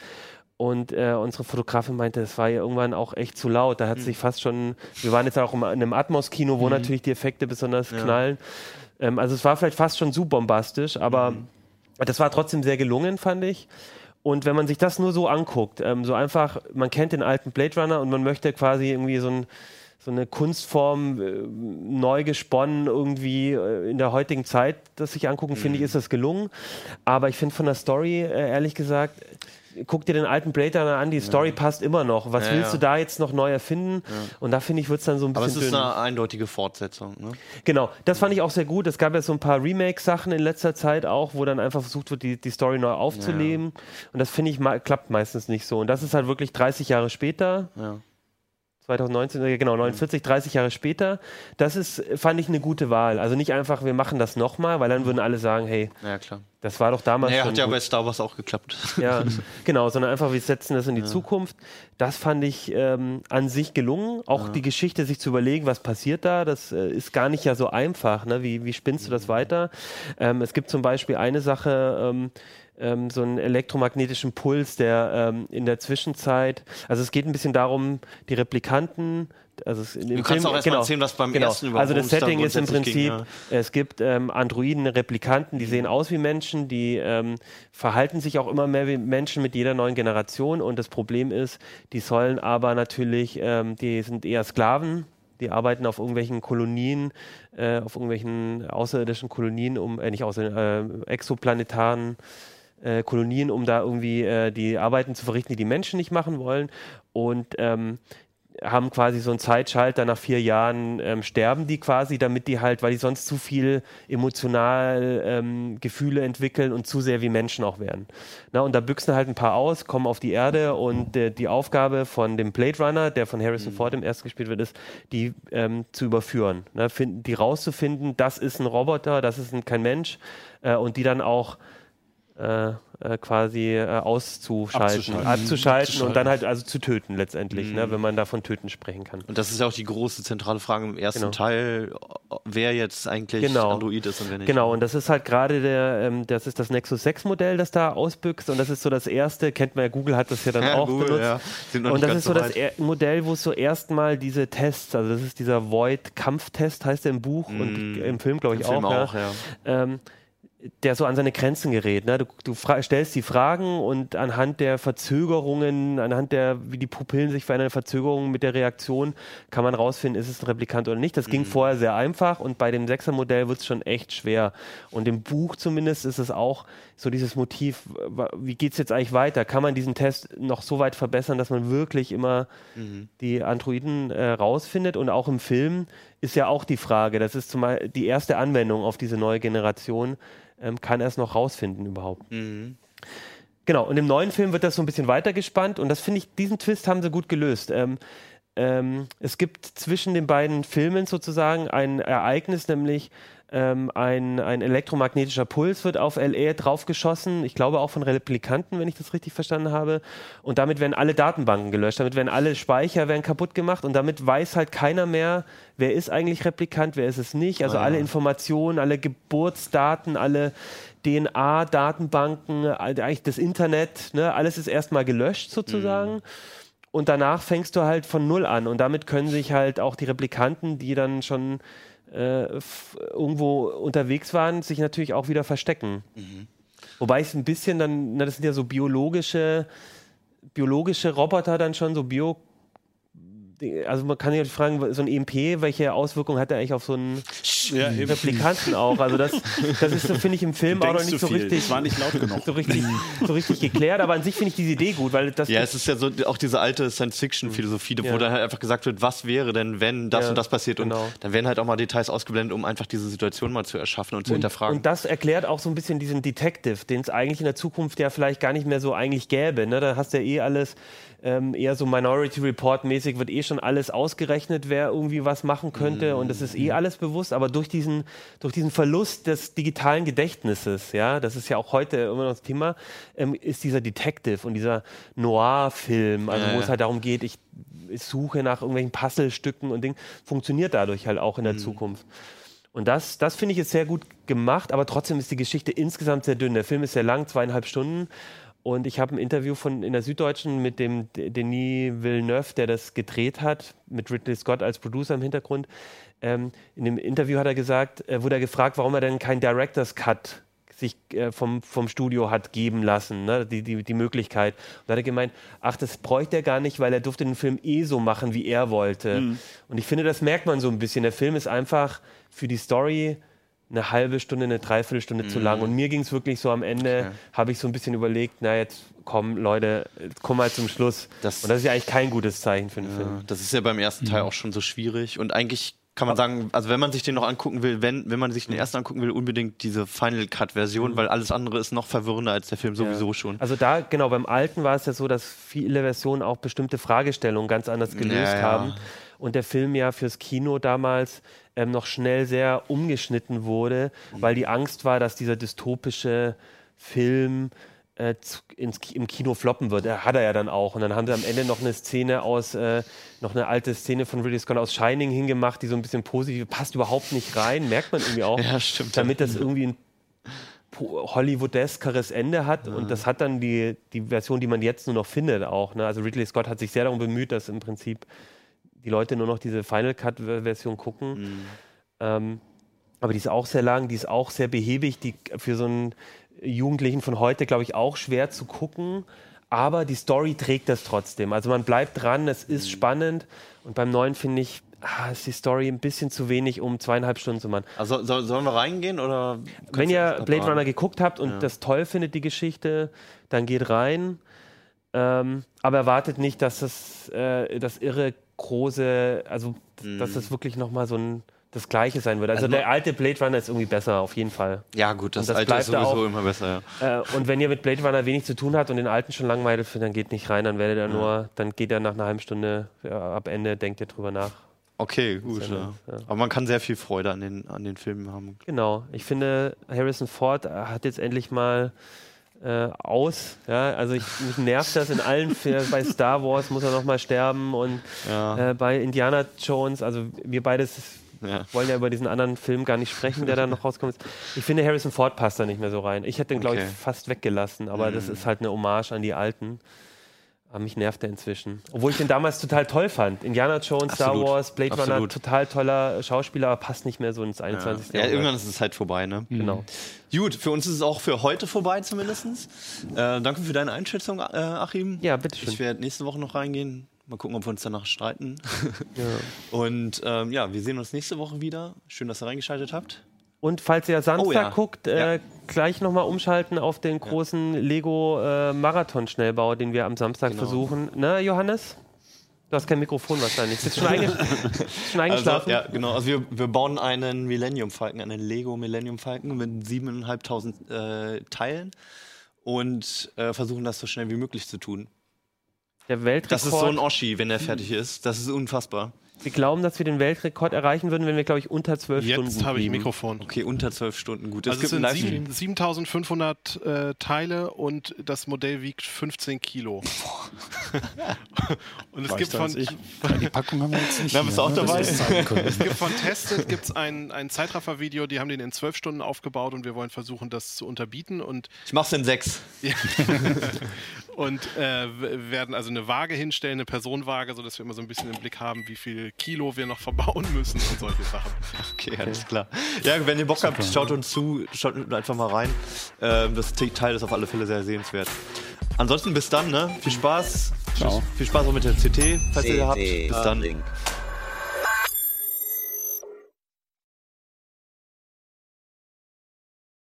Und äh, unsere Fotografin meinte, es war ja irgendwann auch echt zu laut. Da hat mhm. sich fast schon, wir waren jetzt auch in einem Atmos-Kino, wo mhm. natürlich die Effekte besonders ja. knallen. Ähm, also es war vielleicht fast schon zu bombastisch, aber mhm. das war trotzdem sehr gelungen, fand ich. Und wenn man sich das nur so anguckt, ähm, so einfach, man kennt den alten Blade Runner und man möchte quasi irgendwie so ein so eine Kunstform äh, neu gesponnen irgendwie äh, in der heutigen Zeit das sich angucken, finde ich, mhm. ist das gelungen. Aber ich finde von der Story, äh, ehrlich gesagt, guck dir den alten Blade Runner an, die Story ja. passt immer noch. Was ja, willst du da jetzt noch neu erfinden? Und da finde ich, wird es dann so ein bisschen. Aber es ist dünn. eine eindeutige Fortsetzung. Ne? Genau, das fand ich auch sehr gut. Es gab ja so ein paar Remake-Sachen in letzter Zeit auch, wo dann einfach versucht wird, die, die Story neu aufzuleben. Und das finde ich klappt meistens nicht so. Und das ist halt wirklich 30 Jahre später. Ja. 2019, äh, genau, 49, 30 Jahre später. Das ist, fand ich, eine gute Wahl. Also nicht einfach, wir machen das nochmal, weil dann würden alle sagen, hey, ja, klar. das war doch damals. Naja, hat ja gut. bei Star Wars auch geklappt. Ja, <laughs> genau, sondern einfach, wir setzen das in die ja. Zukunft. Das fand ich ähm, an sich gelungen. Auch ja. die Geschichte, sich zu überlegen, was passiert da, das äh, ist gar nicht ja so einfach. Ne? Wie, wie spinnst du das mhm. weiter? Ähm, es gibt zum Beispiel eine Sache, ähm, ähm, so einen elektromagnetischen Puls, der ähm, in der Zwischenzeit, also es geht ein bisschen darum, die Replikanten, also es, du kannst Film, auch erst genau, erzählen, was beim genau. ersten überhaupt Also das Setting ist im Prinzip, ging, ja. es gibt ähm, Androiden, Replikanten, die mhm. sehen aus wie Menschen, die ähm, verhalten sich auch immer mehr wie Menschen mit jeder neuen Generation und das Problem ist, die sollen aber natürlich, ähm, die sind eher Sklaven, Die arbeiten auf irgendwelchen Kolonien, äh, auf irgendwelchen außerirdischen Kolonien, um, äh, nicht außer, äh, exoplanetaren äh, Kolonien, um da irgendwie äh, die Arbeiten zu verrichten, die die Menschen nicht machen wollen. Und ähm, haben quasi so einen Zeitschalter, nach vier Jahren ähm, sterben die quasi, damit die halt, weil die sonst zu viel emotional ähm, Gefühle entwickeln und zu sehr wie Menschen auch werden. Na, und da büchsen halt ein paar aus, kommen auf die Erde und äh, die Aufgabe von dem Blade Runner, der von Harrison mhm. Ford im ersten gespielt wird, ist, die ähm, zu überführen, ne, find, die rauszufinden, das ist ein Roboter, das ist ein, kein Mensch äh, und die dann auch äh, äh, quasi äh, auszuschalten, abzuschalten, abzuschalten und dann halt also zu töten letztendlich, ne, mhm. ne, wenn man davon töten sprechen kann. Und das ist ja auch die große zentrale Frage im ersten genau. Teil, wer jetzt eigentlich genau. Android ist und wer nicht. Genau, und das ist halt gerade der, ähm, das ist das Nexus 6 Modell, das da ausbüchst und das ist so das erste, kennt man ja, Google hat das ja dann ja, auch Google, benutzt. Ja. Und das ist so das er Modell, wo es so erstmal diese Tests, also das ist dieser Void-Kampftest, heißt er im Buch mm. und im Film, glaube ich, Im auch. Film auch ja. Ähm, der so an seine Grenzen gerät. Ne? Du, du stellst die Fragen und anhand der Verzögerungen, anhand der, wie die Pupillen sich verändern, Verzögerungen mit der Reaktion, kann man rausfinden, ist es ein Replikant oder nicht. Das ging mhm. vorher sehr einfach und bei dem Sechser-Modell wird es schon echt schwer. Und im Buch zumindest ist es auch so dieses Motiv, wie geht es jetzt eigentlich weiter? Kann man diesen Test noch so weit verbessern, dass man wirklich immer mhm. die Androiden äh, rausfindet? Und auch im Film ist ja auch die Frage, das ist zumal die erste Anwendung auf diese neue Generation, ähm, kann er es noch rausfinden überhaupt. Mhm. Genau, und im neuen Film wird das so ein bisschen weitergespannt und das finde ich, diesen Twist haben sie gut gelöst. Ähm, ähm, es gibt zwischen den beiden Filmen sozusagen ein Ereignis, nämlich ähm, ein, ein elektromagnetischer Puls wird auf LE draufgeschossen. Ich glaube auch von Replikanten, wenn ich das richtig verstanden habe. Und damit werden alle Datenbanken gelöscht, damit werden alle Speicher werden kaputt gemacht und damit weiß halt keiner mehr, wer ist eigentlich Replikant, wer ist es nicht. Also ah, ja. alle Informationen, alle Geburtsdaten, alle DNA-Datenbanken, eigentlich das Internet, ne, alles ist erstmal gelöscht sozusagen. Mhm. Und danach fängst du halt von Null an. Und damit können sich halt auch die Replikanten, die dann schon äh, irgendwo unterwegs waren, sich natürlich auch wieder verstecken. Mhm. Wobei es ein bisschen dann, na, das sind ja so biologische, biologische Roboter dann schon, so Bio also man kann sich fragen, so ein EMP, welche Auswirkungen hat er eigentlich auf so einen ja, Replikanten auch? Also das, das ist so, finde ich, im Film auch noch nicht so viel. richtig. Das war nicht laut genug. So richtig, so richtig geklärt, aber an sich finde ich diese Idee gut, weil das. Ja, es ist ja so auch diese alte Science-Fiction-Philosophie, ja. wo dann halt einfach gesagt wird, was wäre denn, wenn das ja, und das passiert genau. und dann werden halt auch mal Details ausgeblendet, um einfach diese Situation mal zu erschaffen und, und zu hinterfragen. Und das erklärt auch so ein bisschen diesen Detective, den es eigentlich in der Zukunft ja vielleicht gar nicht mehr so eigentlich gäbe. Ne? Da hast du ja eh alles ähm, eher so Minority Report mäßig wird eh schon alles ausgerechnet, wer irgendwie was machen könnte mhm. und das ist eh alles bewusst, aber durch diesen, durch diesen Verlust des digitalen Gedächtnisses, ja, das ist ja auch heute immer noch das Thema, ähm, ist dieser Detective und dieser Noir-Film, also ja, wo es halt darum geht, ich, ich suche nach irgendwelchen Puzzlestücken und Dingen, funktioniert dadurch halt auch in der mhm. Zukunft. Und das, das finde ich jetzt sehr gut gemacht, aber trotzdem ist die Geschichte insgesamt sehr dünn. Der Film ist sehr lang, zweieinhalb Stunden. Und ich habe ein Interview von in der Süddeutschen mit dem Denis Villeneuve, der das gedreht hat, mit Ridley Scott als Producer im Hintergrund. Ähm, in dem Interview hat er gesagt, äh, wurde er gefragt, warum er denn keinen Director's Cut sich äh, vom, vom Studio hat geben lassen, ne? die, die, die Möglichkeit. Und da hat er gemeint, ach, das bräuchte er gar nicht, weil er durfte den Film eh so machen, wie er wollte. Mhm. Und ich finde, das merkt man so ein bisschen. Der Film ist einfach für die Story eine halbe Stunde, eine Dreiviertelstunde mhm. zu lang. Und mir ging es wirklich so am Ende, okay. habe ich so ein bisschen überlegt, na jetzt komm Leute, komm mal zum Schluss. Das, und das ist ja eigentlich kein gutes Zeichen für den ja, Film. Das ist ja beim ersten Teil mhm. auch schon so schwierig. Und eigentlich kann man sagen, also wenn man sich den noch angucken will, wenn, wenn man sich den ersten angucken will, unbedingt diese Final Cut Version, mhm. weil alles andere ist noch verwirrender als der Film sowieso ja. schon. Also da, genau, beim alten war es ja so, dass viele Versionen auch bestimmte Fragestellungen ganz anders gelöst ja, haben. Und der Film ja fürs Kino damals ähm, noch schnell sehr umgeschnitten wurde, mhm. weil die Angst war, dass dieser dystopische Film äh, ins, im Kino floppen wird. Er hat er ja dann auch. Und dann haben sie am Ende noch eine Szene aus, äh, noch eine alte Szene von Ridley Scott aus Shining hingemacht, die so ein bisschen positiv, passt überhaupt nicht rein, merkt man irgendwie auch. <laughs> ja, stimmt. Damit das irgendwie ein Hollywoodeskares Ende hat. Ja. Und das hat dann die, die Version, die man jetzt nur noch findet, auch. Ne? Also Ridley Scott hat sich sehr darum bemüht, dass im Prinzip die Leute nur noch diese Final Cut-Version gucken. Mhm. Ähm, aber die ist auch sehr lang, die ist auch sehr behäbig, die für so einen Jugendlichen von heute, glaube ich, auch schwer zu gucken. Aber die Story trägt das trotzdem. Also man bleibt dran, es ist mhm. spannend. Und beim neuen finde ich, ah, ist die Story ein bisschen zu wenig, um zweieinhalb Stunden zu machen. Also soll, sollen wir reingehen oder? Wenn ihr Blade Runner geguckt habt und ja. das toll findet, die Geschichte, dann geht rein. Ähm, aber erwartet nicht, dass das, äh, das irre große, also mm. dass das wirklich nochmal so ein das Gleiche sein wird. Also, also der alte Blade Runner ist irgendwie besser, auf jeden Fall. Ja, gut, das, das alte ist sowieso auch, immer besser, ja. Äh, und wenn ihr mit Blade Runner wenig zu tun habt und den alten schon langweilig findet, dann geht nicht rein, dann werdet ihr ja. nur, dann geht er nach einer halben Stunde ja, ab Ende, denkt ihr drüber nach. Okay, gut. Ja. Aber man kann sehr viel Freude an den, an den Filmen haben. Genau. Ich finde, Harrison Ford hat jetzt endlich mal äh, aus. Ja? Also ich, mich <laughs> nervt das in allen Filmen. bei Star Wars muss er nochmal sterben und äh, bei Indiana Jones, also wir beide ja. wollen ja über diesen anderen Film gar nicht sprechen, der da noch rauskommt. Ich finde, Harrison Ford passt da nicht mehr so rein. Ich hätte den, glaube ich, fast weggelassen, aber mhm. das ist halt eine Hommage an die Alten. Aber mich nervt er inzwischen. Obwohl ich den damals total toll fand. Indiana Jones, Star Wars, Blade Absolut. Runner, total toller Schauspieler, aber passt nicht mehr so ins 21. Ja, ja irgendwann ist es halt vorbei, ne? Mhm. Genau. Gut, für uns ist es auch für heute vorbei zumindest. Äh, danke für deine Einschätzung, äh, Achim. Ja, bitteschön. Ich werde nächste Woche noch reingehen. Mal gucken, ob wir uns danach streiten. <laughs> ja. Und ähm, ja, wir sehen uns nächste Woche wieder. Schön, dass ihr reingeschaltet habt. Und falls ihr Samstag oh, ja. guckt, äh, ja. gleich nochmal umschalten auf den großen Lego äh, den wir am Samstag genau. versuchen. Ne, Johannes? Du hast kein Mikrofon wahrscheinlich. Bist schon, einge <laughs> schon eingeschlafen? Also, ja, genau. Also wir, wir bauen einen Millennium Falcon, einen Lego Millennium Falcon mit 7.500 äh, Teilen und äh, versuchen das so schnell wie möglich zu tun. Der Weltrekord. Das ist so ein Oschi, wenn er fertig ist. Das ist unfassbar. Wir glauben, dass wir den Weltrekord erreichen würden, wenn wir, glaube ich, unter zwölf Stunden. Jetzt habe ich ein Mikrofon. Okay, unter zwölf Stunden, gut. Das also es sind 7500 äh, Teile und das Modell wiegt 15 Kilo. <laughs> <laughs> und es gibt von. Die Packung haben wir jetzt nicht. Da bist du auch ne? dabei. es gibt von Tested gibt's ein, ein Zeitraffer-Video, die haben den in zwölf Stunden aufgebaut und wir wollen versuchen, das zu unterbieten. Und ich mach's in sechs. <laughs> und äh, werden also eine Waage hinstellen, eine Personenwaage, sodass wir immer so ein bisschen im Blick haben, wie viel Kilo wir noch verbauen müssen und solche Sachen. Okay, alles klar. Ja, wenn ihr Bock habt, schaut uns zu, schaut einfach mal rein. Ähm, das Teil ist auf alle Fälle sehr sehenswert. Ansonsten bis dann, ne? Viel Spaß. Ciao. Viel Spaß auch mit der CT, falls ihr habt. Bis dann.